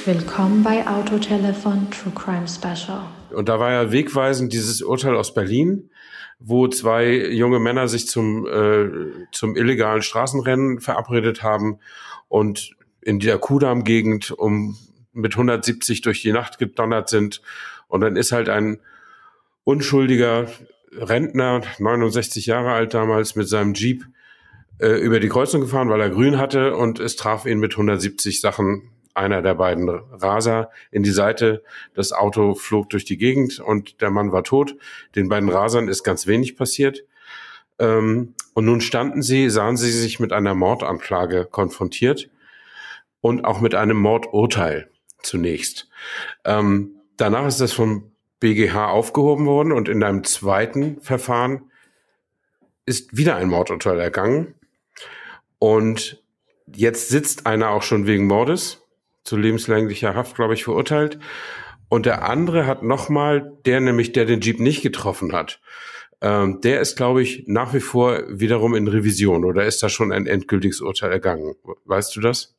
[SPEAKER 5] Willkommen bei Autotelefon True Crime Special.
[SPEAKER 3] Und da war ja wegweisend dieses Urteil aus Berlin, wo zwei junge Männer sich zum, äh, zum illegalen Straßenrennen verabredet haben und in der Kudamm-Gegend um mit 170 durch die Nacht gedonnert sind. Und dann ist halt ein unschuldiger Rentner, 69 Jahre alt damals, mit seinem Jeep äh, über die Kreuzung gefahren, weil er grün hatte und es traf ihn mit 170 Sachen einer der beiden Raser in die Seite. Das Auto flog durch die Gegend und der Mann war tot. Den beiden Rasern ist ganz wenig passiert. Ähm, und nun standen sie, sahen sie sich mit einer Mordanklage konfrontiert und auch mit einem Mordurteil zunächst. Ähm, danach ist das vom BGH aufgehoben worden und in einem zweiten Verfahren ist wieder ein Mordurteil ergangen. Und jetzt sitzt einer auch schon wegen Mordes zu lebenslänglicher Haft, glaube ich, verurteilt. Und der andere hat nochmal, der nämlich, der den Jeep nicht getroffen hat, ähm, der ist, glaube ich, nach wie vor wiederum in Revision oder ist da schon ein endgültiges Urteil ergangen? Weißt du das?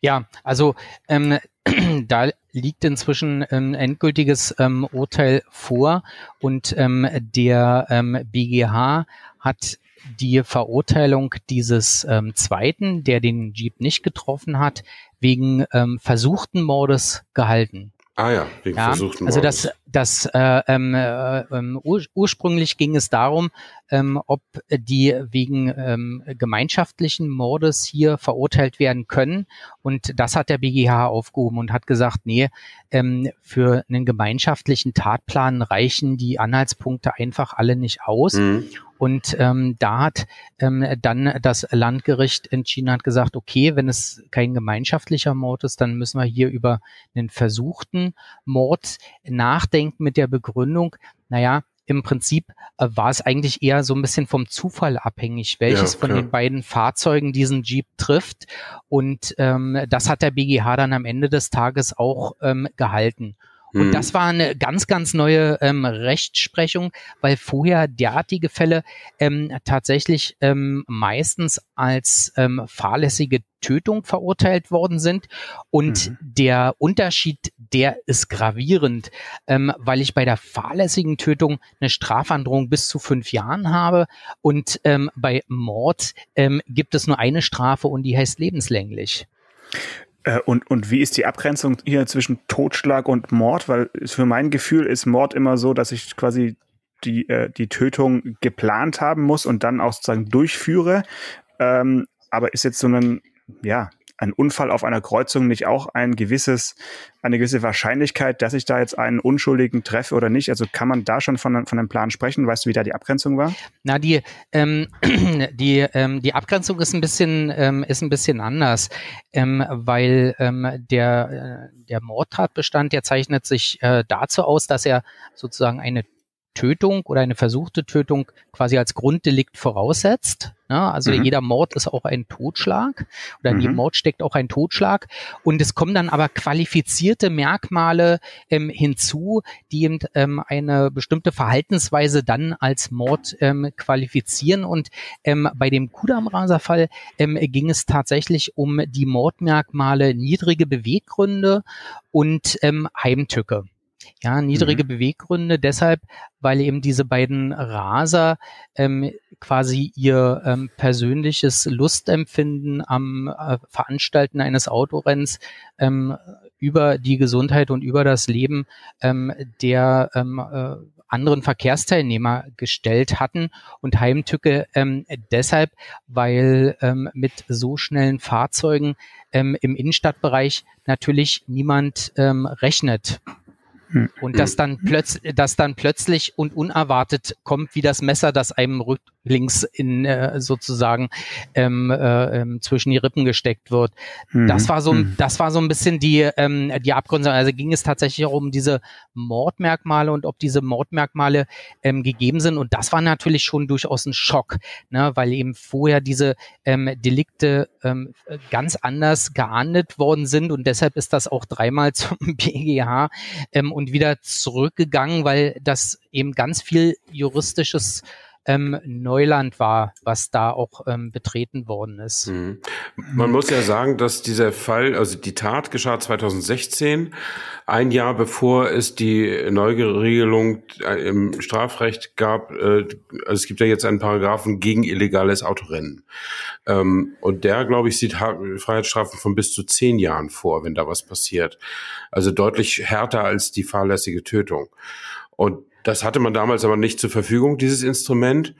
[SPEAKER 2] Ja, also ähm, <clears throat> da liegt inzwischen ein endgültiges ähm, Urteil vor und ähm, der ähm, BGH hat die Verurteilung dieses ähm, zweiten, der den Jeep nicht getroffen hat, wegen ähm, versuchten Mordes gehalten.
[SPEAKER 3] Ah ja, wegen
[SPEAKER 2] ja,
[SPEAKER 3] versuchten
[SPEAKER 2] also
[SPEAKER 3] Mordes.
[SPEAKER 2] das, das äh, ähm, äh, ähm, ur ursprünglich ging es darum, ähm, ob die wegen ähm, gemeinschaftlichen Mordes hier verurteilt werden können. Und das hat der BGH aufgehoben und hat gesagt, nee, ähm, für einen gemeinschaftlichen Tatplan reichen die Anhaltspunkte einfach alle nicht aus.
[SPEAKER 3] Mhm.
[SPEAKER 2] Und ähm, da hat ähm, dann das Landgericht entschieden, hat gesagt, okay, wenn es kein gemeinschaftlicher Mord ist, dann müssen wir hier über einen versuchten Mord nachdenken mit der Begründung, naja, im Prinzip äh, war es eigentlich eher so ein bisschen vom Zufall abhängig, welches
[SPEAKER 3] Ja,
[SPEAKER 2] von den beiden Fahrzeugen diesen Jeep trifft. Und ähm, das hat der BGH dann am Ende des Tages auch ähm, gehalten. Und
[SPEAKER 3] Mhm.
[SPEAKER 2] das war eine ganz, ganz neue ähm, Rechtsprechung, weil vorher derartige Fälle ähm, tatsächlich ähm, meistens als ähm, fahrlässige Tötung verurteilt worden sind. Und
[SPEAKER 4] Mhm.
[SPEAKER 2] der Unterschied, der ist gravierend, ähm, weil ich bei der fahrlässigen Tötung eine Strafandrohung bis zu fünf Jahren habe und ähm, bei Mord ähm, gibt es nur eine Strafe und die heißt lebenslänglich.
[SPEAKER 4] Äh, und, und wie ist die Abgrenzung hier zwischen Totschlag und Mord? Weil für mein Gefühl ist Mord immer so, dass ich quasi die, äh, die Tötung geplant haben muss und dann auch sozusagen durchführe. Ähm, aber ist jetzt so ein, ja, ein Unfall auf einer Kreuzung nicht auch ein gewisses, eine gewisse Wahrscheinlichkeit, dass ich da jetzt einen Unschuldigen treffe oder nicht? Also kann man da schon von, von einem Plan sprechen? Weißt du, wie da die Abgrenzung war?
[SPEAKER 2] Na, die, ähm, <clears throat> die, ähm, die Abgrenzung ist ein bisschen, ähm, ist ein bisschen anders, ähm, weil ähm, der, äh, der Mordtatbestand, der zeichnet sich äh, dazu aus, dass er sozusagen eine Tötung oder eine versuchte Tötung quasi als Grunddelikt voraussetzt. Ja, also
[SPEAKER 4] Mhm.
[SPEAKER 2] jeder Mord ist auch ein Totschlag oder in
[SPEAKER 4] Mhm.
[SPEAKER 2] jedem Mord steckt auch ein Totschlag. Und es kommen dann aber qualifizierte Merkmale ähm, hinzu, die eben ähm, eine bestimmte Verhaltensweise dann als Mord ähm, qualifizieren. Und ähm, bei dem Kudam-Raser-Fall ähm, ging es tatsächlich um die Mordmerkmale niedrige Beweggründe und ähm, Heimtücke. Ja, niedrige Beweggründe deshalb, weil eben diese beiden Raser ähm, quasi ihr ähm, persönliches Lustempfinden am äh, Veranstalten eines Autorenns ähm, über die Gesundheit und über das Leben ähm, der ähm, äh, anderen Verkehrsteilnehmer gestellt hatten und Heimtücke ähm, deshalb, weil ähm, mit so schnellen Fahrzeugen ähm, im Innenstadtbereich natürlich niemand ähm, rechnet. Und das dann, <clears throat> plötz das dann plötzlich und unerwartet kommt wie das Messer, das einem rücklings in äh, sozusagen ähm, äh, ähm, zwischen die Rippen gesteckt wird. Das war so, ein-
[SPEAKER 4] Mhm.
[SPEAKER 2] das war so ein bisschen die, ähm, die Abgründe. Also ging es tatsächlich auch um diese Mordmerkmale und ob diese Mordmerkmale ähm, gegeben sind. Und das war natürlich schon durchaus ein Schock, ne, weil eben vorher diese ähm, Delikte ähm, ganz anders geahndet worden sind. Und deshalb ist das auch dreimal <laughs> zum BGH ähm, und wieder zurückgegangen, weil das eben ganz viel juristisches ähm, Neuland war, was da auch ähm, betreten worden ist.
[SPEAKER 3] Mhm. Man muss ja sagen, dass dieser Fall, also die Tat geschah 2016, ein Jahr bevor es die Neuregelung äh, im Strafrecht gab. äh, Also es gibt ja jetzt einen Paragraphen gegen illegales Autorennen. Ähm, Und der, glaube ich, sieht Freiheitsstrafen von bis zu zehn Jahren vor, wenn da was passiert. Also deutlich härter als die fahrlässige Tötung. Und das hatte man damals aber nicht zur Verfügung, dieses Instrument.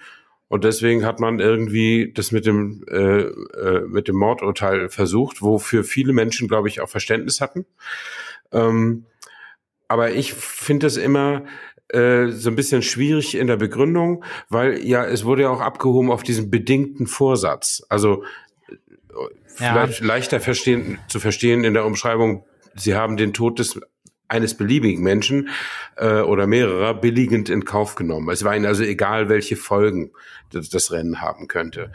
[SPEAKER 3] Und deswegen hat man irgendwie das mit dem, äh, äh, mit dem Mordurteil versucht, wofür viele Menschen, glaube ich, auch Verständnis hatten. Ähm, aber ich finde es immer äh, so ein bisschen schwierig in der Begründung, weil ja, es wurde ja auch abgehoben auf diesen bedingten Vorsatz. Also äh, vielleicht leichter verstehen, zu verstehen in der Umschreibung, Sie haben den Tod des eines beliebigen Menschen äh, oder mehrerer billigend in Kauf genommen. Es war ihnen also egal, welche Folgen das, das Rennen haben könnte.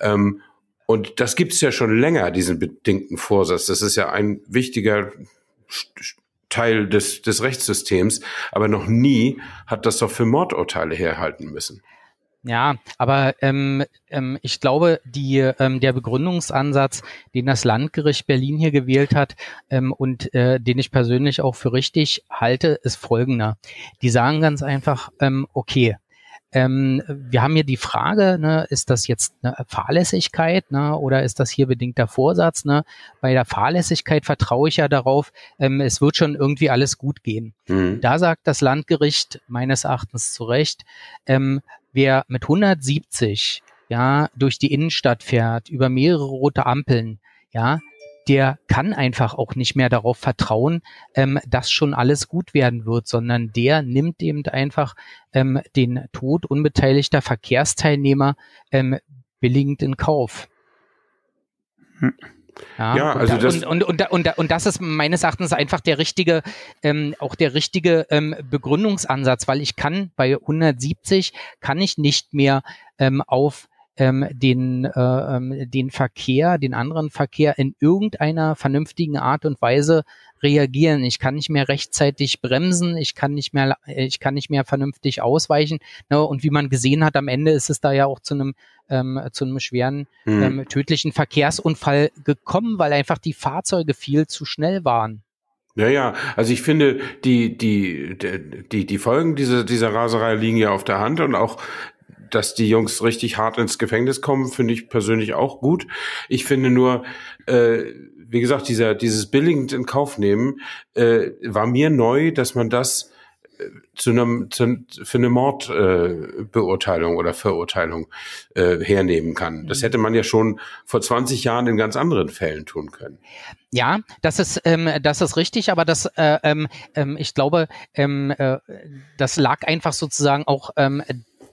[SPEAKER 3] Ähm, und das gibt es ja schon länger, diesen bedingten Vorsatz. Das ist ja ein wichtiger Teil des, des Rechtssystems, aber noch nie hat das doch für Mordurteile herhalten müssen.
[SPEAKER 2] Ja, aber ähm, ähm, ich glaube, die, ähm, der Begründungsansatz, den das Landgericht Berlin hier gewählt hat ähm, und äh, den ich persönlich auch für richtig halte, ist folgender. Die sagen ganz einfach, ähm, okay, ähm, wir haben hier die Frage, ne, ist das jetzt eine Fahrlässigkeit ne, oder ist das hier bedingter Vorsatz? Ne? Bei der Fahrlässigkeit vertraue ich ja darauf, ähm, es wird schon irgendwie alles gut gehen. Mhm. Da sagt das Landgericht meines Erachtens zu Recht, ähm, wer mit 170 ja durch die Innenstadt fährt, über mehrere rote Ampeln, ja, der kann einfach auch nicht mehr darauf vertrauen, ähm, dass schon alles gut werden wird, sondern der nimmt eben einfach ähm, den Tod unbeteiligter Verkehrsteilnehmer ähm, billigend in Kauf.
[SPEAKER 3] Hm. Ja, ja also
[SPEAKER 2] und,
[SPEAKER 3] das
[SPEAKER 2] und, und, und, und, das ist meines Erachtens einfach der richtige, ähm, auch der richtige ähm, Begründungsansatz, weil ich kann bei 170 kann ich nicht mehr ähm, auf ähm, den, äh, ähm, den Verkehr, den anderen Verkehr in irgendeiner vernünftigen Art und Weise reagieren. Ich kann nicht mehr rechtzeitig bremsen, ich kann nicht mehr, ich kann nicht mehr vernünftig ausweichen. Ne? Und wie man gesehen hat, am Ende ist es da ja auch zu einem ähm, zu einem schweren mhm. ähm, tödlichen Verkehrsunfall gekommen, weil einfach die Fahrzeuge viel zu schnell waren.
[SPEAKER 3] Ja, ja, also ich finde, die, die, die, die Folgen dieser, dieser Raserei liegen ja auf der Hand und auch dass die Jungs richtig hart ins Gefängnis kommen, finde ich persönlich auch gut. Ich finde nur, äh, wie gesagt, dieser, dieses billigend in Kauf nehmen, äh, war mir neu, dass man das äh, zu einem zu, für eine Mordbeurteilung äh, oder Verurteilung äh, hernehmen kann. Das hätte man ja schon vor 20 Jahren in ganz anderen Fällen tun können.
[SPEAKER 2] Ja, das ist ähm, das ist richtig, aber das äh, ähm, ähm ich glaube, ähm, äh, das lag einfach sozusagen auch ähm,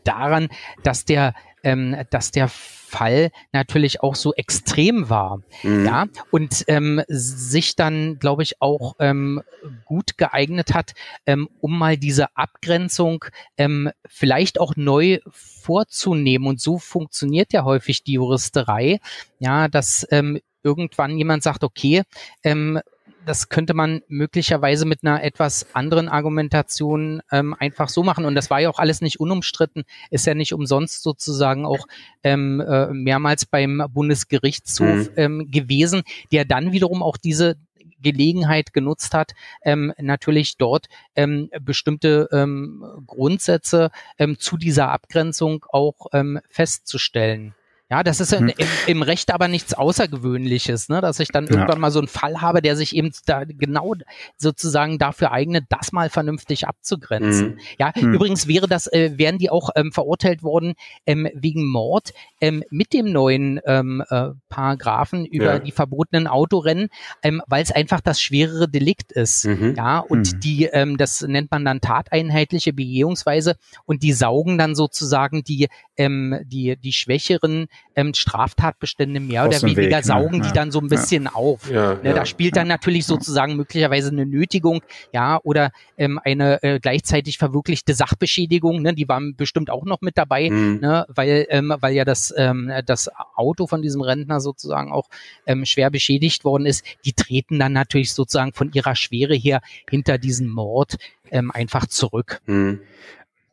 [SPEAKER 2] daran, dass der, ähm, dass der Fall natürlich auch so extrem war, mhm. ja, und ähm, sich dann, glaube ich, auch ähm, gut geeignet hat, ähm, um mal diese Abgrenzung ähm, vielleicht auch neu vorzunehmen. Und so funktioniert ja häufig die Juristerei, ja, dass ähm, irgendwann jemand sagt, okay, ähm, das könnte man möglicherweise mit einer etwas anderen Argumentation ähm, einfach so machen. Und das war ja auch alles nicht unumstritten, ist ja nicht umsonst sozusagen auch ähm, äh, mehrmals beim Bundesgerichtshof mhm. ähm, gewesen, der dann wiederum auch diese Gelegenheit genutzt hat, ähm, natürlich dort ähm, bestimmte ähm, Grundsätze ähm, zu dieser Abgrenzung auch ähm, festzustellen. Ja, das ist hm. im, im, Recht aber nichts Außergewöhnliches, ne? dass ich dann irgendwann ja. mal so einen Fall habe, der sich eben da genau sozusagen dafür eignet, das mal vernünftig abzugrenzen. Hm. Ja, hm. übrigens wäre das, äh, wären die auch ähm, verurteilt worden ähm, wegen Mord ähm, mit dem neuen ähm, äh, Paragraphen über ja. die verbotenen Autorennen, ähm, weil es einfach das schwerere Delikt ist. Mhm. Ja, und mhm. die, ähm, das nennt man dann tateinheitliche Begehungsweise und die saugen dann sozusagen die, ähm, die, die schwächeren ähm, Straftatbestände mehr oder weniger Weg, ne? saugen ne? die dann so ein bisschen ja. auf. Ja, ne, da spielt dann natürlich sozusagen möglicherweise eine Nötigung, ja, oder ähm, eine äh, gleichzeitig verwirklichte Sachbeschädigung, ne, die waren bestimmt auch noch mit dabei, mhm. ne, weil, ähm, weil ja das, ähm, das Auto von diesem Rentner sozusagen auch ähm, schwer beschädigt worden ist. Die treten dann natürlich sozusagen von ihrer Schwere her hinter diesen Mord ähm, einfach zurück. Mhm.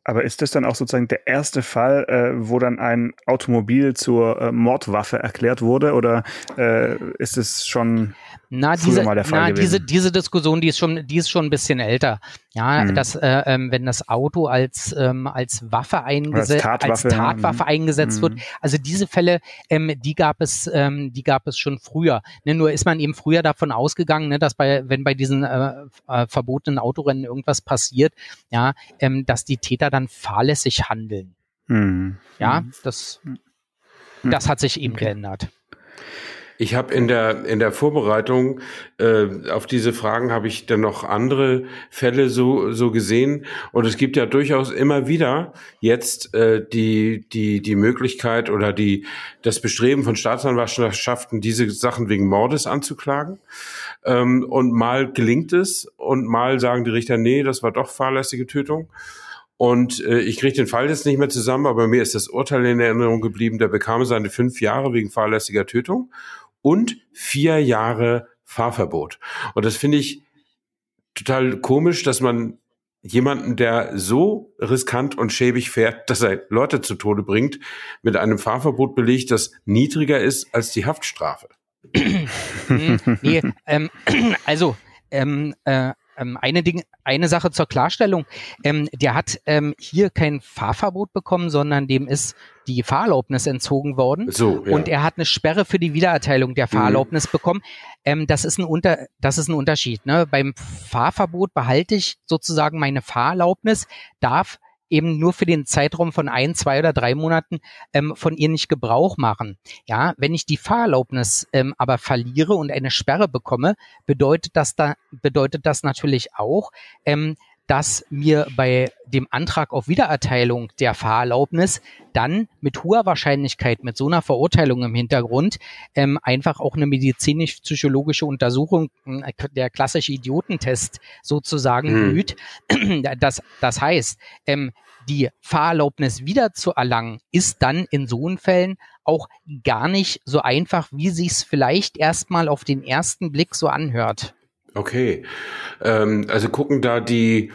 [SPEAKER 4] Aber ist das dann auch sozusagen der erste Fall, äh, wo dann ein Automobil zur äh, Mordwaffe erklärt wurde? Oder äh, ist es schon
[SPEAKER 2] na, diese, na, diese, diese Diskussion, die ist schon, die ist schon ein bisschen älter. Ja, mhm. dass, äh, ähm, wenn das Auto als, ähm, als Waffe eingesetzt, als Tatwaffe, als Tatwaffe ja. eingesetzt mhm. wird. Also diese Fälle, ähm, die gab es, ähm, die gab es schon früher. Ne, nur ist man eben früher davon ausgegangen, ne, dass bei, wenn bei diesen äh, äh, verbotenen Autorennen irgendwas passiert, ja, ähm, dass die Täter dann fahrlässig handeln. Mhm. Ja, mhm. das, mhm. das hat sich eben okay. geändert.
[SPEAKER 3] Ich habe in der in der Vorbereitung äh, auf diese Fragen habe ich dann noch andere Fälle so so gesehen. Und es gibt ja durchaus immer wieder jetzt äh, die die die Möglichkeit oder die das Bestreben von Staatsanwaltschaften diese Sachen wegen Mordes anzuklagen. Ähm, und mal gelingt es und mal sagen die Richter nee das war doch fahrlässige Tötung. Und äh, ich kriege den Fall jetzt nicht mehr zusammen, aber mir ist das Urteil in Erinnerung geblieben. Der bekam seine fünf Jahre wegen fahrlässiger Tötung und vier Jahre Fahrverbot. Und das finde ich total komisch, dass man jemanden, der so riskant und schäbig fährt, dass er Leute zu Tode bringt, mit einem Fahrverbot belegt, das niedriger ist als die Haftstrafe. <laughs>
[SPEAKER 2] nee, ähm, <clears throat> also ähm, äh, ähm, eine, Ding, eine Sache zur Klarstellung. Ähm, der hat ähm, hier kein Fahrverbot bekommen, sondern dem ist die Fahrerlaubnis entzogen worden.
[SPEAKER 3] So, ja.
[SPEAKER 2] Und er hat eine Sperre für die Wiedererteilung der Fahrerlaubnis mhm. bekommen. Ähm, das, ist ein Unter das ist ein Unterschied. Ne? Beim Fahrverbot behalte ich sozusagen meine Fahrerlaubnis, darf eben nur für den Zeitraum von ein, zwei oder drei Monaten ähm, von ihr nicht Gebrauch machen. Ja, wenn ich die Fahrerlaubnis ähm, aber verliere und eine Sperre bekomme, bedeutet das da bedeutet das natürlich auch, ähm, dass mir bei dem Antrag auf Wiedererteilung der Fahrerlaubnis dann mit hoher Wahrscheinlichkeit, mit so einer Verurteilung im Hintergrund, ähm, einfach auch eine medizinisch-psychologische Untersuchung, äh, der klassische Idiotentest sozusagen hm. blüht. <clears throat> Das, das heißt, ähm, die Fahrerlaubnis wiederzuerlangen, ist dann in so Fällen auch gar nicht so einfach, wie sich es vielleicht erstmal auf den ersten Blick so anhört.
[SPEAKER 3] Okay. Ähm, also gucken da die,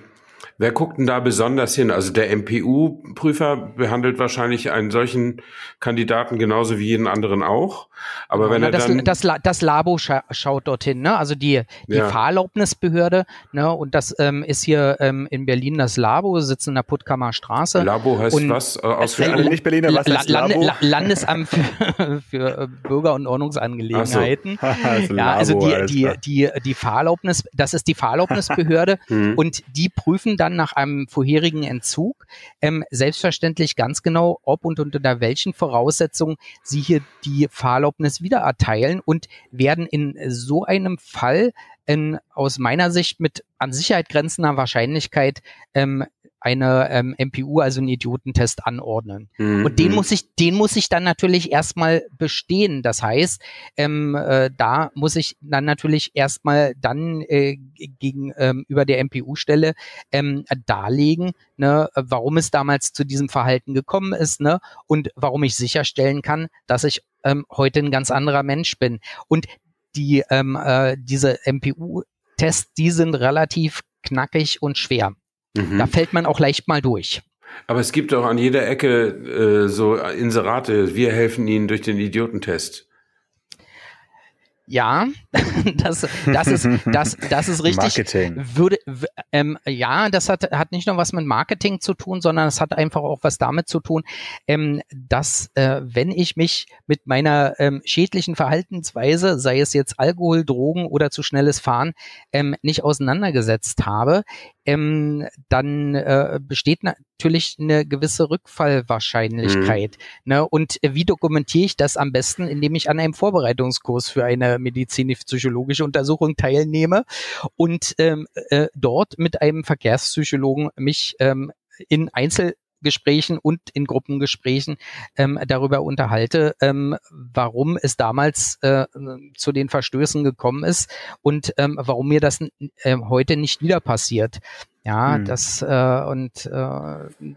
[SPEAKER 3] wer guckt denn da besonders hin? Also der MPU-Prüfer behandelt wahrscheinlich einen solchen Kandidaten genauso wie jeden anderen auch. Aber wenn er
[SPEAKER 2] das,
[SPEAKER 3] dann
[SPEAKER 2] das, das Labo scha schaut dorthin, ne? Also die, die ja. Fahrerlaubnisbehörde, ne? Und das ähm, ist hier ähm, in Berlin das Labo, sitzt in der Puttkammer Straße.
[SPEAKER 3] Labo heißt
[SPEAKER 2] und
[SPEAKER 3] was? Äh, aus
[SPEAKER 4] äh, nicht Berliner, was
[SPEAKER 2] ist Lande, Labo? Landesamt für, <laughs> für äh, Bürger- und Ordnungsangelegenheiten. <laughs> So. ja, also die, die, die, die Fahrerlaubnis, das ist die Fahrerlaubnisbehörde <laughs> hm. und die prüfen dann nach einem vorherigen Entzug ähm, selbstverständlich ganz genau, ob und unter welchen Voraussetzungen sie hier die Fahrerlaubnis Erlaubnis wieder erteilen und werden in so einem Fall in, aus meiner Sicht mit an Sicherheit grenzender Wahrscheinlichkeit ähm, eine ähm, MPU, also einen Idiotentest anordnen. Mhm. Und den muss ich, den muss ich dann natürlich erstmal bestehen. Das heißt, ähm, äh, da muss ich dann natürlich erstmal dann äh, gegen ähm, über der MPU-Stelle ähm, darlegen, ne, warum es damals zu diesem Verhalten gekommen ist, ne, und warum ich sicherstellen kann, dass ich ähm, heute ein ganz anderer Mensch bin. Und die ähm, äh, diese MPU-Tests, die sind relativ knackig und schwer. Mhm. Da fällt man auch leicht mal durch.
[SPEAKER 3] Aber es gibt auch an jeder Ecke äh, so Inserate, wir helfen Ihnen durch den Idiotentest.
[SPEAKER 2] Ja, <laughs> das, das ist, das, das ist richtig.
[SPEAKER 4] Marketing.
[SPEAKER 2] Würde, ähm, ja, das hat, hat nicht nur was mit Marketing zu tun, sondern es hat einfach auch was damit zu tun, ähm, dass äh, wenn ich mich mit meiner ähm, schädlichen Verhaltensweise, sei es jetzt Alkohol, Drogen oder zu schnelles Fahren, ähm, nicht auseinandergesetzt habe, ähm, dann äh, besteht natürlich eine gewisse Rückfallwahrscheinlichkeit. Mhm. Ne? Und wie dokumentiere ich das am besten, indem ich an einem Vorbereitungskurs für eine medizinisch-psychologische Untersuchung teilnehme und ähm, äh, dort mit einem Verkehrspsychologen mich ähm, in Einzel Gesprächen und in Gruppengesprächen ähm, darüber unterhalte, ähm, warum es damals äh, zu den Verstößen gekommen ist und ähm, warum mir das äh, heute nicht wieder passiert. Ja, hm. das äh, und äh,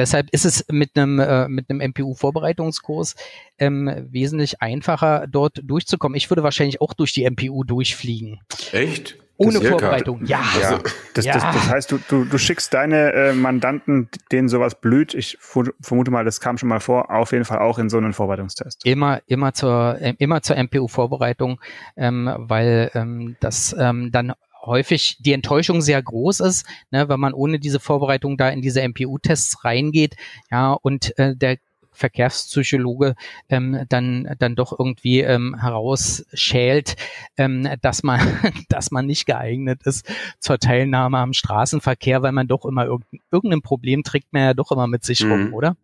[SPEAKER 2] Deshalb ist es mit einem, äh, mit einem MPU-Vorbereitungskurs ähm, wesentlich einfacher, dort durchzukommen. Ich würde wahrscheinlich auch durch die MPU durchfliegen.
[SPEAKER 3] Echt?
[SPEAKER 2] Ohne Vorbereitung, ja.
[SPEAKER 4] ja. Das, ja. Das, das, heißt, du, du, du schickst deine äh, Mandanten, denen sowas blüht, ich vermute mal, das kam schon mal vor, auf jeden Fall auch in so einen Vorbereitungstest.
[SPEAKER 2] Immer, immer zur, äh, immer zur MPU-Vorbereitung, ähm, weil ähm, das ähm, dann häufig die Enttäuschung sehr groß ist, ne, wenn man ohne diese Vorbereitung da in diese MPU-Tests reingeht, ja, und äh, der Verkehrspsychologe ähm, dann dann doch irgendwie ähm, herausschält, ähm, dass man <laughs> dass man nicht geeignet ist zur Teilnahme am Straßenverkehr, weil man doch immer irgendein, irgendein Problem trägt man ja doch immer mit sich rum, mhm. oder?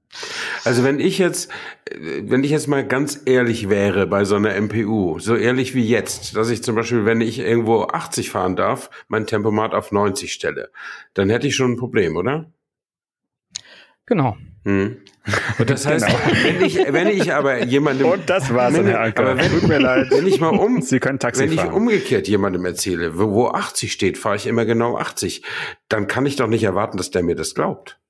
[SPEAKER 3] Also wenn ich jetzt wenn ich jetzt mal ganz ehrlich wäre bei so einer MPU, so ehrlich wie jetzt, dass ich zum Beispiel, wenn ich irgendwo 80 fahren darf, mein Tempomat auf 90 stelle, dann hätte ich schon ein Problem, oder?
[SPEAKER 2] Genau.
[SPEAKER 3] Hm. Und das heißt, genau. <laughs> wenn ich, wenn ich aber jemandem.
[SPEAKER 4] Und das war's, wenn, Herr Anker.
[SPEAKER 3] Aber wenn, Tut mir leid. Wenn ich mal um,
[SPEAKER 4] Sie können Taxi
[SPEAKER 3] wenn
[SPEAKER 4] fahren.
[SPEAKER 3] ich umgekehrt jemandem erzähle, wo, wo 80 steht, fahre ich immer genau 80, dann kann ich doch nicht erwarten, dass der mir das glaubt.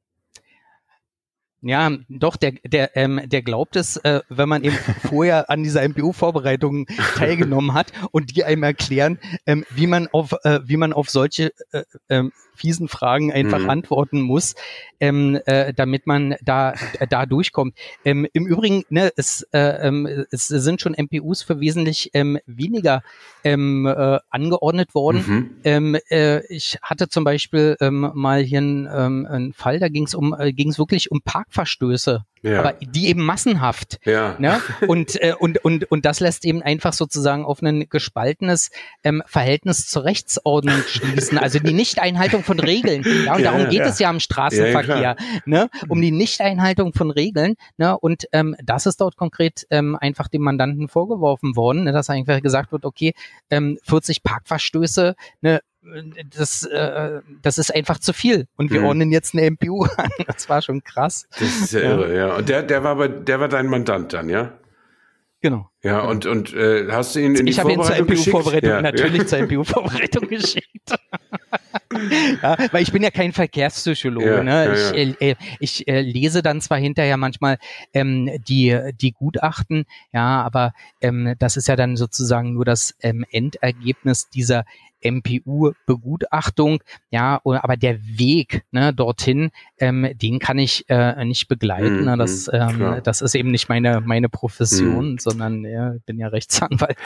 [SPEAKER 2] Ja, doch, der, der, ähm, der glaubt es, äh, wenn man eben <laughs> vorher an dieser MPU-Vorbereitung teilgenommen hat und die einem erklären, ähm, wie man auf, äh, wie man auf solche äh, ähm, fiesen Fragen einfach mhm. antworten muss, ähm, äh, damit man da, da durchkommt. Ähm, Im Übrigen, ne, es, äh, ähm, es sind schon MPUs für wesentlich ähm, weniger ähm, äh, angeordnet worden. Mhm. Ähm, äh, ich hatte zum Beispiel ähm, mal hier einen, ähm, einen Fall, da ging es um, äh, ging es wirklich um Parkverstöße ja. aber die eben massenhaft. Ja. Ne? Und, äh, und, und, und das lässt eben einfach sozusagen auf ein gespaltenes ähm, Verhältnis zur Rechtsordnung schließen. Also die Nichteinhaltung von Regeln. Ja, und ja, darum geht es ja im Straßenverkehr. Ja, ne? Um die Nichteinhaltung von Regeln. Ne? Und ähm, das ist dort konkret ähm, einfach dem Mandanten vorgeworfen worden, ne? dass einfach gesagt wird, okay, ähm, 40 Parkverstöße, ne, das, äh, das ist einfach zu viel. Und wir mhm. ordnen jetzt eine MPU <laughs> an. Das war schon krass.
[SPEAKER 3] Das ist ja, ja. irre, ja. Und der, der war bei, der war dein Mandant dann, ja?
[SPEAKER 2] Genau.
[SPEAKER 3] Ja,
[SPEAKER 2] genau.
[SPEAKER 3] und, und äh, hast du ihn in
[SPEAKER 2] ich
[SPEAKER 3] die?
[SPEAKER 2] Ich habe ihn zur MPU-Vorbereitung,
[SPEAKER 3] ja,
[SPEAKER 2] natürlich ja. zur MPU-Vorbereitung <laughs> geschickt. ja, weil ich bin ja kein Verkehrspsychologe. Ja, ne? ich, äh, äh, ich äh, lese dann zwar hinterher manchmal ähm, die, die Gutachten, ja, aber ähm, das ist ja dann sozusagen nur das ähm, Endergebnis dieser MPU-Begutachtung, ja, aber der Weg ne, dorthin, ähm, den kann ich äh, nicht begleiten. Mm, das, ähm, das ist eben nicht meine meine Profession, mm. sondern ja, ich bin ja Rechtsanwalt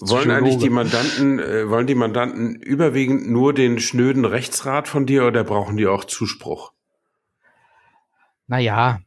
[SPEAKER 3] Wollen eigentlich die Mandanten, äh, wollen die Mandanten überwiegend nur den schnöden Rechtsrat von dir oder brauchen die auch Zuspruch?
[SPEAKER 2] Naja,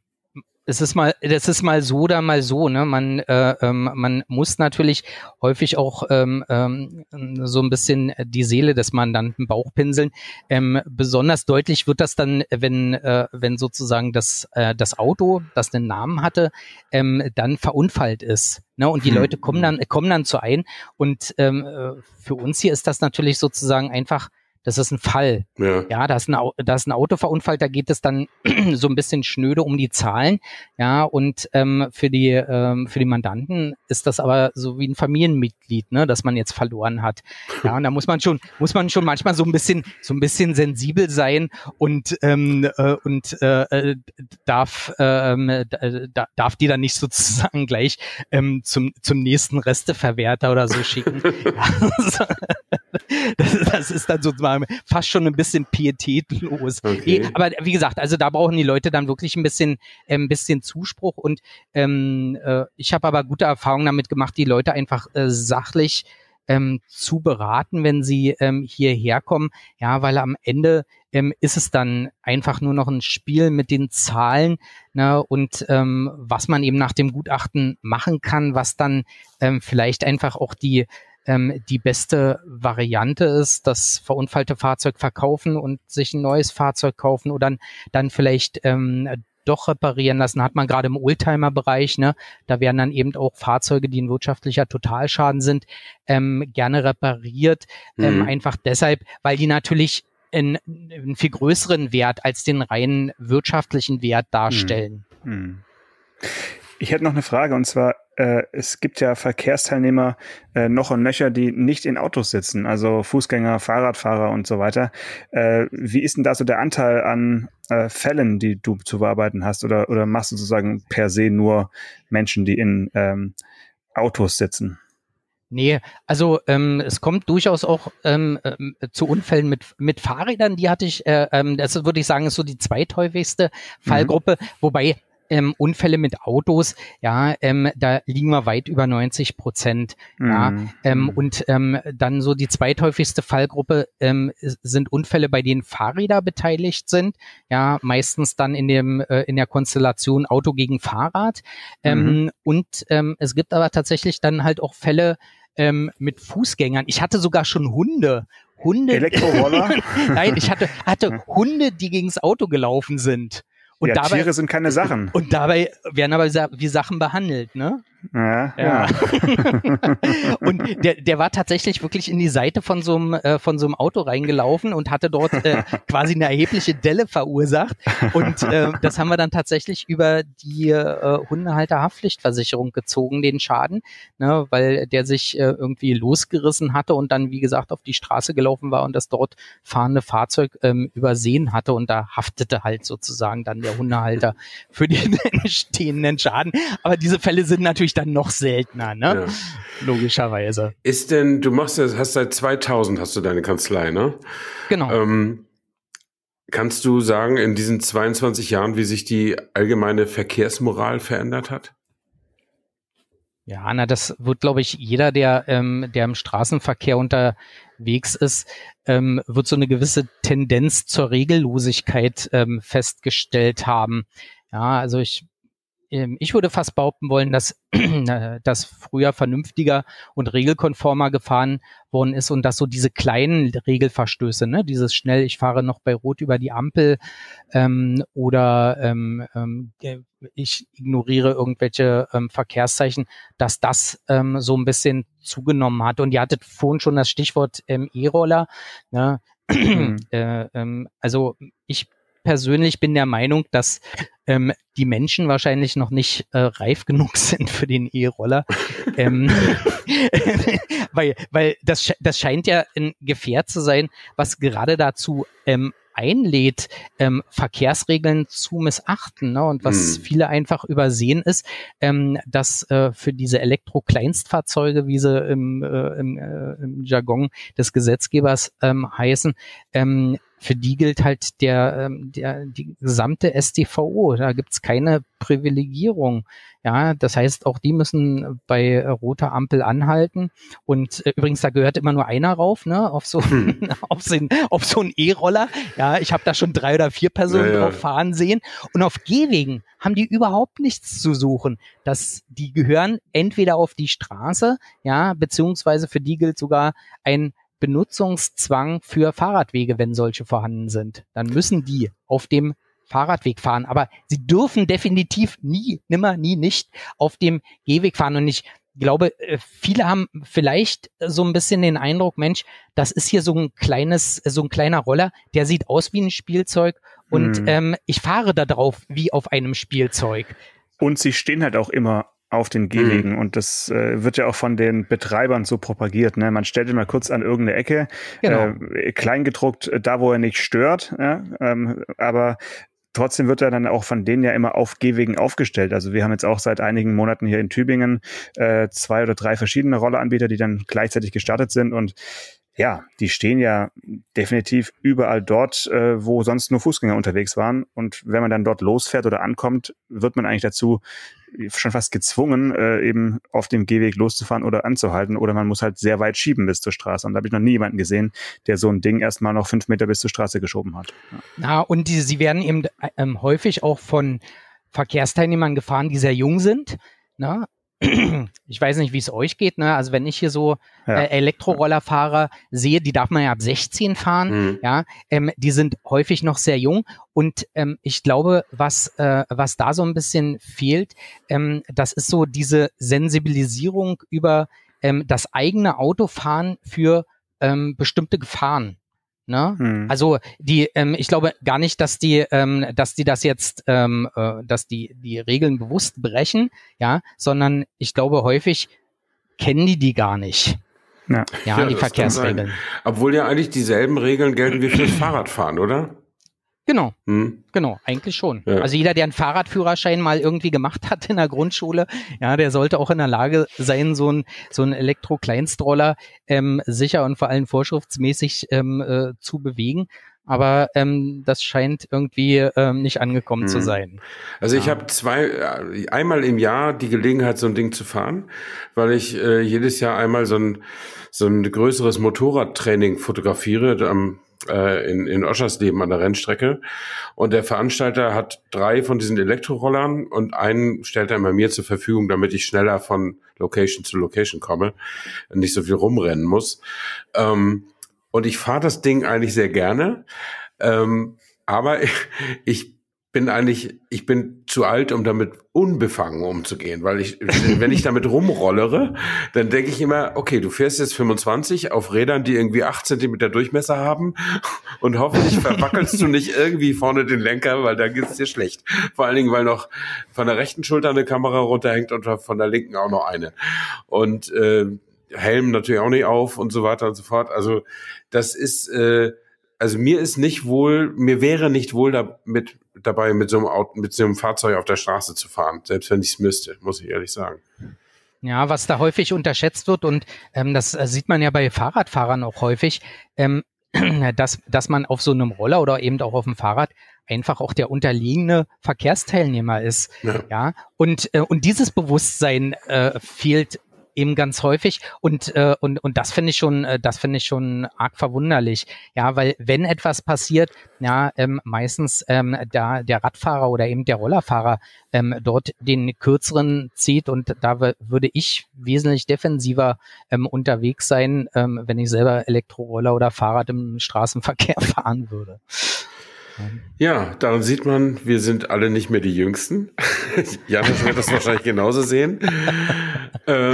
[SPEAKER 2] es ist mal, das ist mal so oder mal so, ne? Man, äh, ähm, man muss natürlich häufig auch ähm, ähm, so ein bisschen die Seele des Mandanten Bauchpinseln. Ähm, besonders deutlich wird das dann, wenn, äh, wenn sozusagen das, äh, das Auto, das den Namen hatte, ähm, dann verunfallt ist. Ne? Und die hm. Leute kommen dann, kommen dann zu ein. Und ähm, äh, für uns hier ist das natürlich sozusagen einfach das ist ein Fall. Ja, ja da, ist ein, da ist ein Auto verunfallt, da geht es dann <clears throat> so ein bisschen schnöde um die Zahlen. Ja, und ähm, für, die, ähm, für die Mandanten ist das aber so wie ein Familienmitglied, ne, das man jetzt verloren hat. Ja, und da muss man schon, muss man schon manchmal so ein bisschen, so ein bisschen sensibel sein und, ähm, äh, und äh, äh darf, äh, darf die dann nicht sozusagen gleich ähm, zum, zum nächsten Resteverwerter oder so schicken. <laughs> das, das ist dann so mal fast schon ein bisschen pietätlos. Okay. Aber wie gesagt, also da brauchen die Leute dann wirklich ein bisschen, äh, ein bisschen Zuspruch und ähm, äh, ich habe aber gute Erfahrungen damit gemacht, die Leute einfach äh, sachlich ähm, zu beraten, wenn sie ähm, hierher kommen. Ja, weil am Ende ähm, ist es dann einfach nur noch ein Spiel mit den Zahlen ne, und ähm, was man eben nach dem Gutachten machen kann, was dann ähm, vielleicht einfach auch die ähm, die beste Variante ist, das verunfallte Fahrzeug verkaufen und sich ein neues Fahrzeug kaufen oder dann vielleicht ähm, doch reparieren lassen, hat man gerade im Oldtimer-Bereich, ne? Da werden dann eben auch Fahrzeuge, die ein wirtschaftlicher Totalschaden sind, ähm, gerne repariert. Ähm, mhm. Ähm, einfach deshalb, weil die natürlich einen, einen, viel größeren Wert als den reinen wirtschaftlichen Wert darstellen. Mhm. mhm.
[SPEAKER 4] Ich hätte noch eine Frage und zwar, äh, es gibt ja Verkehrsteilnehmer äh, noch und nöcher, die nicht in Autos sitzen, also Fußgänger, Fahrradfahrer und so weiter. Äh, wie ist denn da so der Anteil an äh, Fällen, die du zu bearbeiten hast oder, oder machst du sozusagen per se nur Menschen, die in ähm, Autos sitzen?
[SPEAKER 2] Nee, also ähm, es kommt durchaus auch ähm, äh, zu Unfällen mit, mit Fahrrädern. Die hatte ich, äh, ähm, das würde ich sagen, ist so die zweithäufigste mhm. Fallgruppe, mhm. wobei ähm, Unfälle mit Autos, ja, ähm, da liegen wir weit über 90 Prozent. Mhm. Ja, ähm, und ähm, dann so die zweithäufigste Fallgruppe ähm, sind Unfälle, bei denen Fahrräder beteiligt sind. Ja, meistens dann in dem äh, in der Konstellation Auto gegen Fahrrad. Ähm, mhm. Und ähm, es gibt aber tatsächlich dann halt auch Fälle ähm, mit Fußgängern. Ich hatte sogar schon Hunde. Hunde.
[SPEAKER 4] Elektroroller? <laughs>
[SPEAKER 2] Nein, ich hatte, hatte <laughs> Hunde, die gegens Auto gelaufen sind.
[SPEAKER 4] Und ja, dabei, Tiere sind keine Sachen.
[SPEAKER 2] Und dabei werden aber wie Sachen behandelt, ne? Ja, ja. <laughs> und der, der war tatsächlich wirklich in die Seite von so einem, äh, von so einem Auto reingelaufen und hatte dort äh, <laughs> quasi eine erhebliche Delle verursacht. Und äh, das haben wir dann tatsächlich über die äh, Hundehalterhaftpflichtversicherung gezogen, den Schaden, ne, weil der sich äh, irgendwie losgerissen hatte und dann, wie gesagt, auf die Straße gelaufen war und das dort fahrende Fahrzeug ähm, übersehen hatte und da haftete halt sozusagen dann der Hundehalter für den <laughs> entstehenden Schaden. Aber diese Fälle sind natürlich dann noch seltener, ne? Ja. Logischerweise.
[SPEAKER 3] Ist denn, du machst das, hast seit 2000 hast du deine Kanzlei, ne?
[SPEAKER 2] Genau.
[SPEAKER 3] Ähm, kannst du sagen, in diesen 22 Jahren, wie sich die allgemeine Verkehrsmoral verändert hat?
[SPEAKER 2] Ja, na, das wird, glaube ich, jeder, der, ähm, der im Straßenverkehr unterwegs ist, ähm, wird so eine gewisse Tendenz zur Regellosigkeit ähm, festgestellt haben. Ja, also ich ich würde fast behaupten wollen, dass <clears throat> das früher vernünftiger und regelkonformer gefahren worden ist und dass so diese kleinen Regelverstöße, ne, dieses schnell, ich fahre noch bei Rot über die Ampel ähm, oder ähm, ähm, ich ignoriere irgendwelche ähm, Verkehrszeichen, dass das ähm, so ein bisschen zugenommen hat. Und ihr hattet vorhin schon das Stichwort ähm, E-Roller. Ne? Mhm. <clears throat> äh, ähm, also ich persönlich bin der Meinung, dass ähm, die Menschen wahrscheinlich noch nicht äh, reif genug <laughs> sind für den E-Roller. ähm, <laughs> weil weil das, das scheint ja ein Gefährt zu sein, was gerade dazu ähm, einlädt, ähm, Verkehrsregeln zu missachten. Ne? Und was hm. viele einfach übersehen ist, ähm, dass äh, für diese Elektro-Kleinstfahrzeuge, wie sie im, äh, im, äh, im Jargon des Gesetzgebers ähm, heißen, ähm, für die gilt halt der, ähm, der die gesamte StVO. Da gibt's keine Privilegierung. Ja, das heißt, auch die müssen bei roter Ampel anhalten. Und äh, übrigens, da gehört immer nur einer rauf, ne, auf so, hm. <laughs> auf so, auf so einen E-Roller. Ja, ich habe da schon drei oder vier Personen ja, ja. drauf fahren sehen. Und auf Gehwegen haben die überhaupt nichts zu suchen. Das, die gehören entweder auf die Straße, ja, beziehungsweise für die gilt sogar ein Benutzungszwang für Fahrradwege, wenn solche vorhanden sind. Dann müssen die auf dem Fahrradweg fahren. Aber sie dürfen definitiv nie, nimmer, nie nicht auf dem Gehweg fahren. Und ich glaube, äh, viele haben vielleicht so ein bisschen den Eindruck, Mensch, das ist hier so ein kleines, so ein kleiner Roller, der sieht aus wie ein Spielzeug und hm. ähm, ich fahre da drauf wie auf einem Spielzeug.
[SPEAKER 4] Und sie stehen halt auch immer auf den Gehwegen. Mhm. Und das äh, wird ja auch von den Betreibern so propagiert. Ne? Man stellt ihn mal kurz an irgendeine Ecke, genau. äh, kleingedruckt, äh, da wo er nicht stört. Ja? Ähm, aber trotzdem wird er dann auch von denen ja immer auf Gehwegen aufgestellt. Also wir haben jetzt auch seit einigen Monaten hier in Tübingen äh, zwei oder drei verschiedene Rolleanbieter, die dann gleichzeitig gestartet sind und ja, die stehen ja definitiv überall dort, äh, wo sonst nur Fußgänger unterwegs waren. Und wenn man dann dort losfährt oder ankommt, wird man eigentlich dazu schon fast gezwungen, äh, eben auf dem Gehweg loszufahren oder anzuhalten. Oder man muss halt sehr weit schieben bis zur Straße. Und da habe ich noch nie jemanden gesehen, der so ein Ding erstmal noch fünf Meter bis zur Straße geschoben hat.
[SPEAKER 2] Ja, ja und die, sie werden eben ähm, häufig auch von Verkehrsteilnehmern gefahren, die sehr jung sind. Ne? Ich weiß nicht, wie es euch geht, ne? Also wenn ich hier so ja. äh, Elektrorollerfahrer sehe, die darf man ja ab 16 fahren, mhm. ja, ähm, die sind häufig noch sehr jung und ähm, ich glaube, was äh, was da so ein bisschen fehlt, ähm, das ist so diese Sensibilisierung über ähm, das eigene Autofahren für ähm, bestimmte Gefahren. Ne? Hm. Also die, ähm, ich glaube gar nicht, dass die, ähm, dass die das jetzt, ähm, äh, dass die die Regeln bewusst brechen, ja, sondern ich glaube häufig kennen die die gar nicht. Ja, ja, ja die Verkehrsregeln.
[SPEAKER 3] Obwohl ja eigentlich dieselben Regeln gelten wie fürs <clears throat> Fahrradfahren, oder?
[SPEAKER 2] Genau, hm. genau, eigentlich schon. Ja. Also jeder, der einen Fahrradführerschein mal irgendwie gemacht hat in der Grundschule, ja, der sollte auch in der Lage sein, so ein so ein Elektro-Kleinstroller ähm, sicher und vor allem vorschriftsmäßig ähm, äh, zu bewegen. Aber ähm, das scheint irgendwie ähm, nicht angekommen hm. zu sein.
[SPEAKER 3] Also ich ja. habe zwei, äh, einmal im Jahr die Gelegenheit, so ein Ding zu fahren, weil ich äh, jedes Jahr einmal so ein so ein größeres Motorradtraining fotografiere am äh, in, in Oschersleben an der Rennstrecke. Und der Veranstalter hat drei von diesen Elektrorollern und einen stellt er immer mir zur Verfügung, damit ich schneller von Location zu Location komme und nicht so viel rumrennen muss. Ähm, und ich fahre das Ding eigentlich sehr gerne. Ähm, aber ich, <laughs> ich bin eigentlich, ich bin zu alt, um damit unbefangen umzugehen, weil ich, <laughs> wenn ich damit rumrollere, dann denke ich immer, okay, du fährst jetzt 25 auf Rädern, die irgendwie 8 Zentimeter Durchmesser haben <laughs> und hoffentlich verwackelst du nicht irgendwie vorne den Lenker, weil da geht's dir schlecht. Vor allen Dingen, weil noch von der rechten Schulter eine Kamera runterhängt und von der linken auch noch eine. Und äh, Helm natürlich auch nicht auf und so weiter und so fort. Also das ist äh, also mir ist nicht wohl, mir wäre nicht wohl damit, dabei, mit so, einem Auto, mit so einem Fahrzeug auf der Straße zu fahren, selbst wenn ich es müsste, muss ich ehrlich sagen.
[SPEAKER 2] Ja, was da häufig unterschätzt wird und ähm, das äh, sieht man ja bei Fahrradfahrern auch häufig, ähm, <clears throat> dass, dass man auf so einem Roller oder eben auch auf dem Fahrrad einfach auch der unterliegende Verkehrsteilnehmer ist. Ja, ja? und äh, und dieses Bewusstsein äh, fehlt eben ganz häufig. Und äh, und und das finde ich schon äh, das finde ich schon arg verwunderlich. Ja weil wenn etwas passiert ja ähm, meistens ähm, da der Radfahrer oder eben der Rollerfahrer ähm, dort den kürzeren zieht und da würde ich wesentlich defensiver ähm, unterwegs sein ähm, wenn ich selber Elektroroller oder Fahrrad im Straßenverkehr <laughs> fahren würde
[SPEAKER 3] ja, daran sieht man, wir sind alle nicht mehr die Jüngsten. <laughs> Janis wird das wahrscheinlich genauso sehen. äh,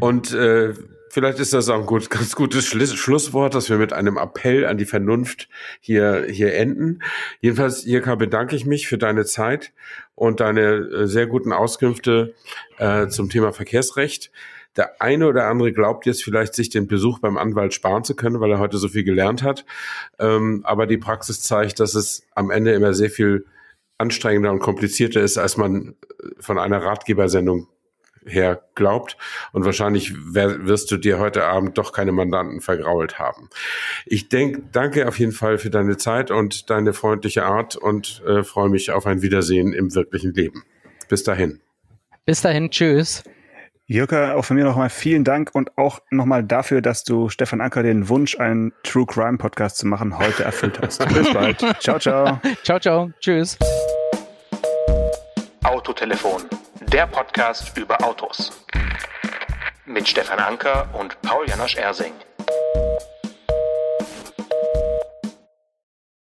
[SPEAKER 3] und äh, vielleicht ist das auch ein gut, ganz gutes Schlusswort, dass wir mit einem Appell an die Vernunft hier, hier enden. Jedenfalls, Jirka, bedanke ich mich für deine Zeit und deine äh, sehr guten Auskünfte äh, zum Thema Verkehrsrecht. Der eine oder andere glaubt jetzt vielleicht, sich den Besuch beim Anwalt sparen zu können, weil er heute so viel gelernt hat. Ähm, aber die Praxis zeigt, dass es am Ende immer sehr viel anstrengender und komplizierter ist, als man äh, von einer Ratgebersendung her glaubt. Und wahrscheinlich wirst du dir heute Abend doch keine Mandanten vergrault haben. Ich denk, danke auf jeden Fall für deine Zeit und deine freundliche Art und äh, freue mich auf ein Wiedersehen im wirklichen Leben. Bis dahin.
[SPEAKER 2] Bis dahin, tschüss.
[SPEAKER 4] Jürka, auch von mir nochmal vielen Dank und auch nochmal dafür, dass du Stefan Anker den Wunsch, einen True Crime Podcast zu machen, heute erfüllt hast. <laughs> Bis bald. Ciao, ciao. <laughs>
[SPEAKER 2] Ciao, ciao. Tschüss.
[SPEAKER 1] Autotelefon, der Podcast über Autos. Mit Stefan Anker und Paul Janosch Ersing.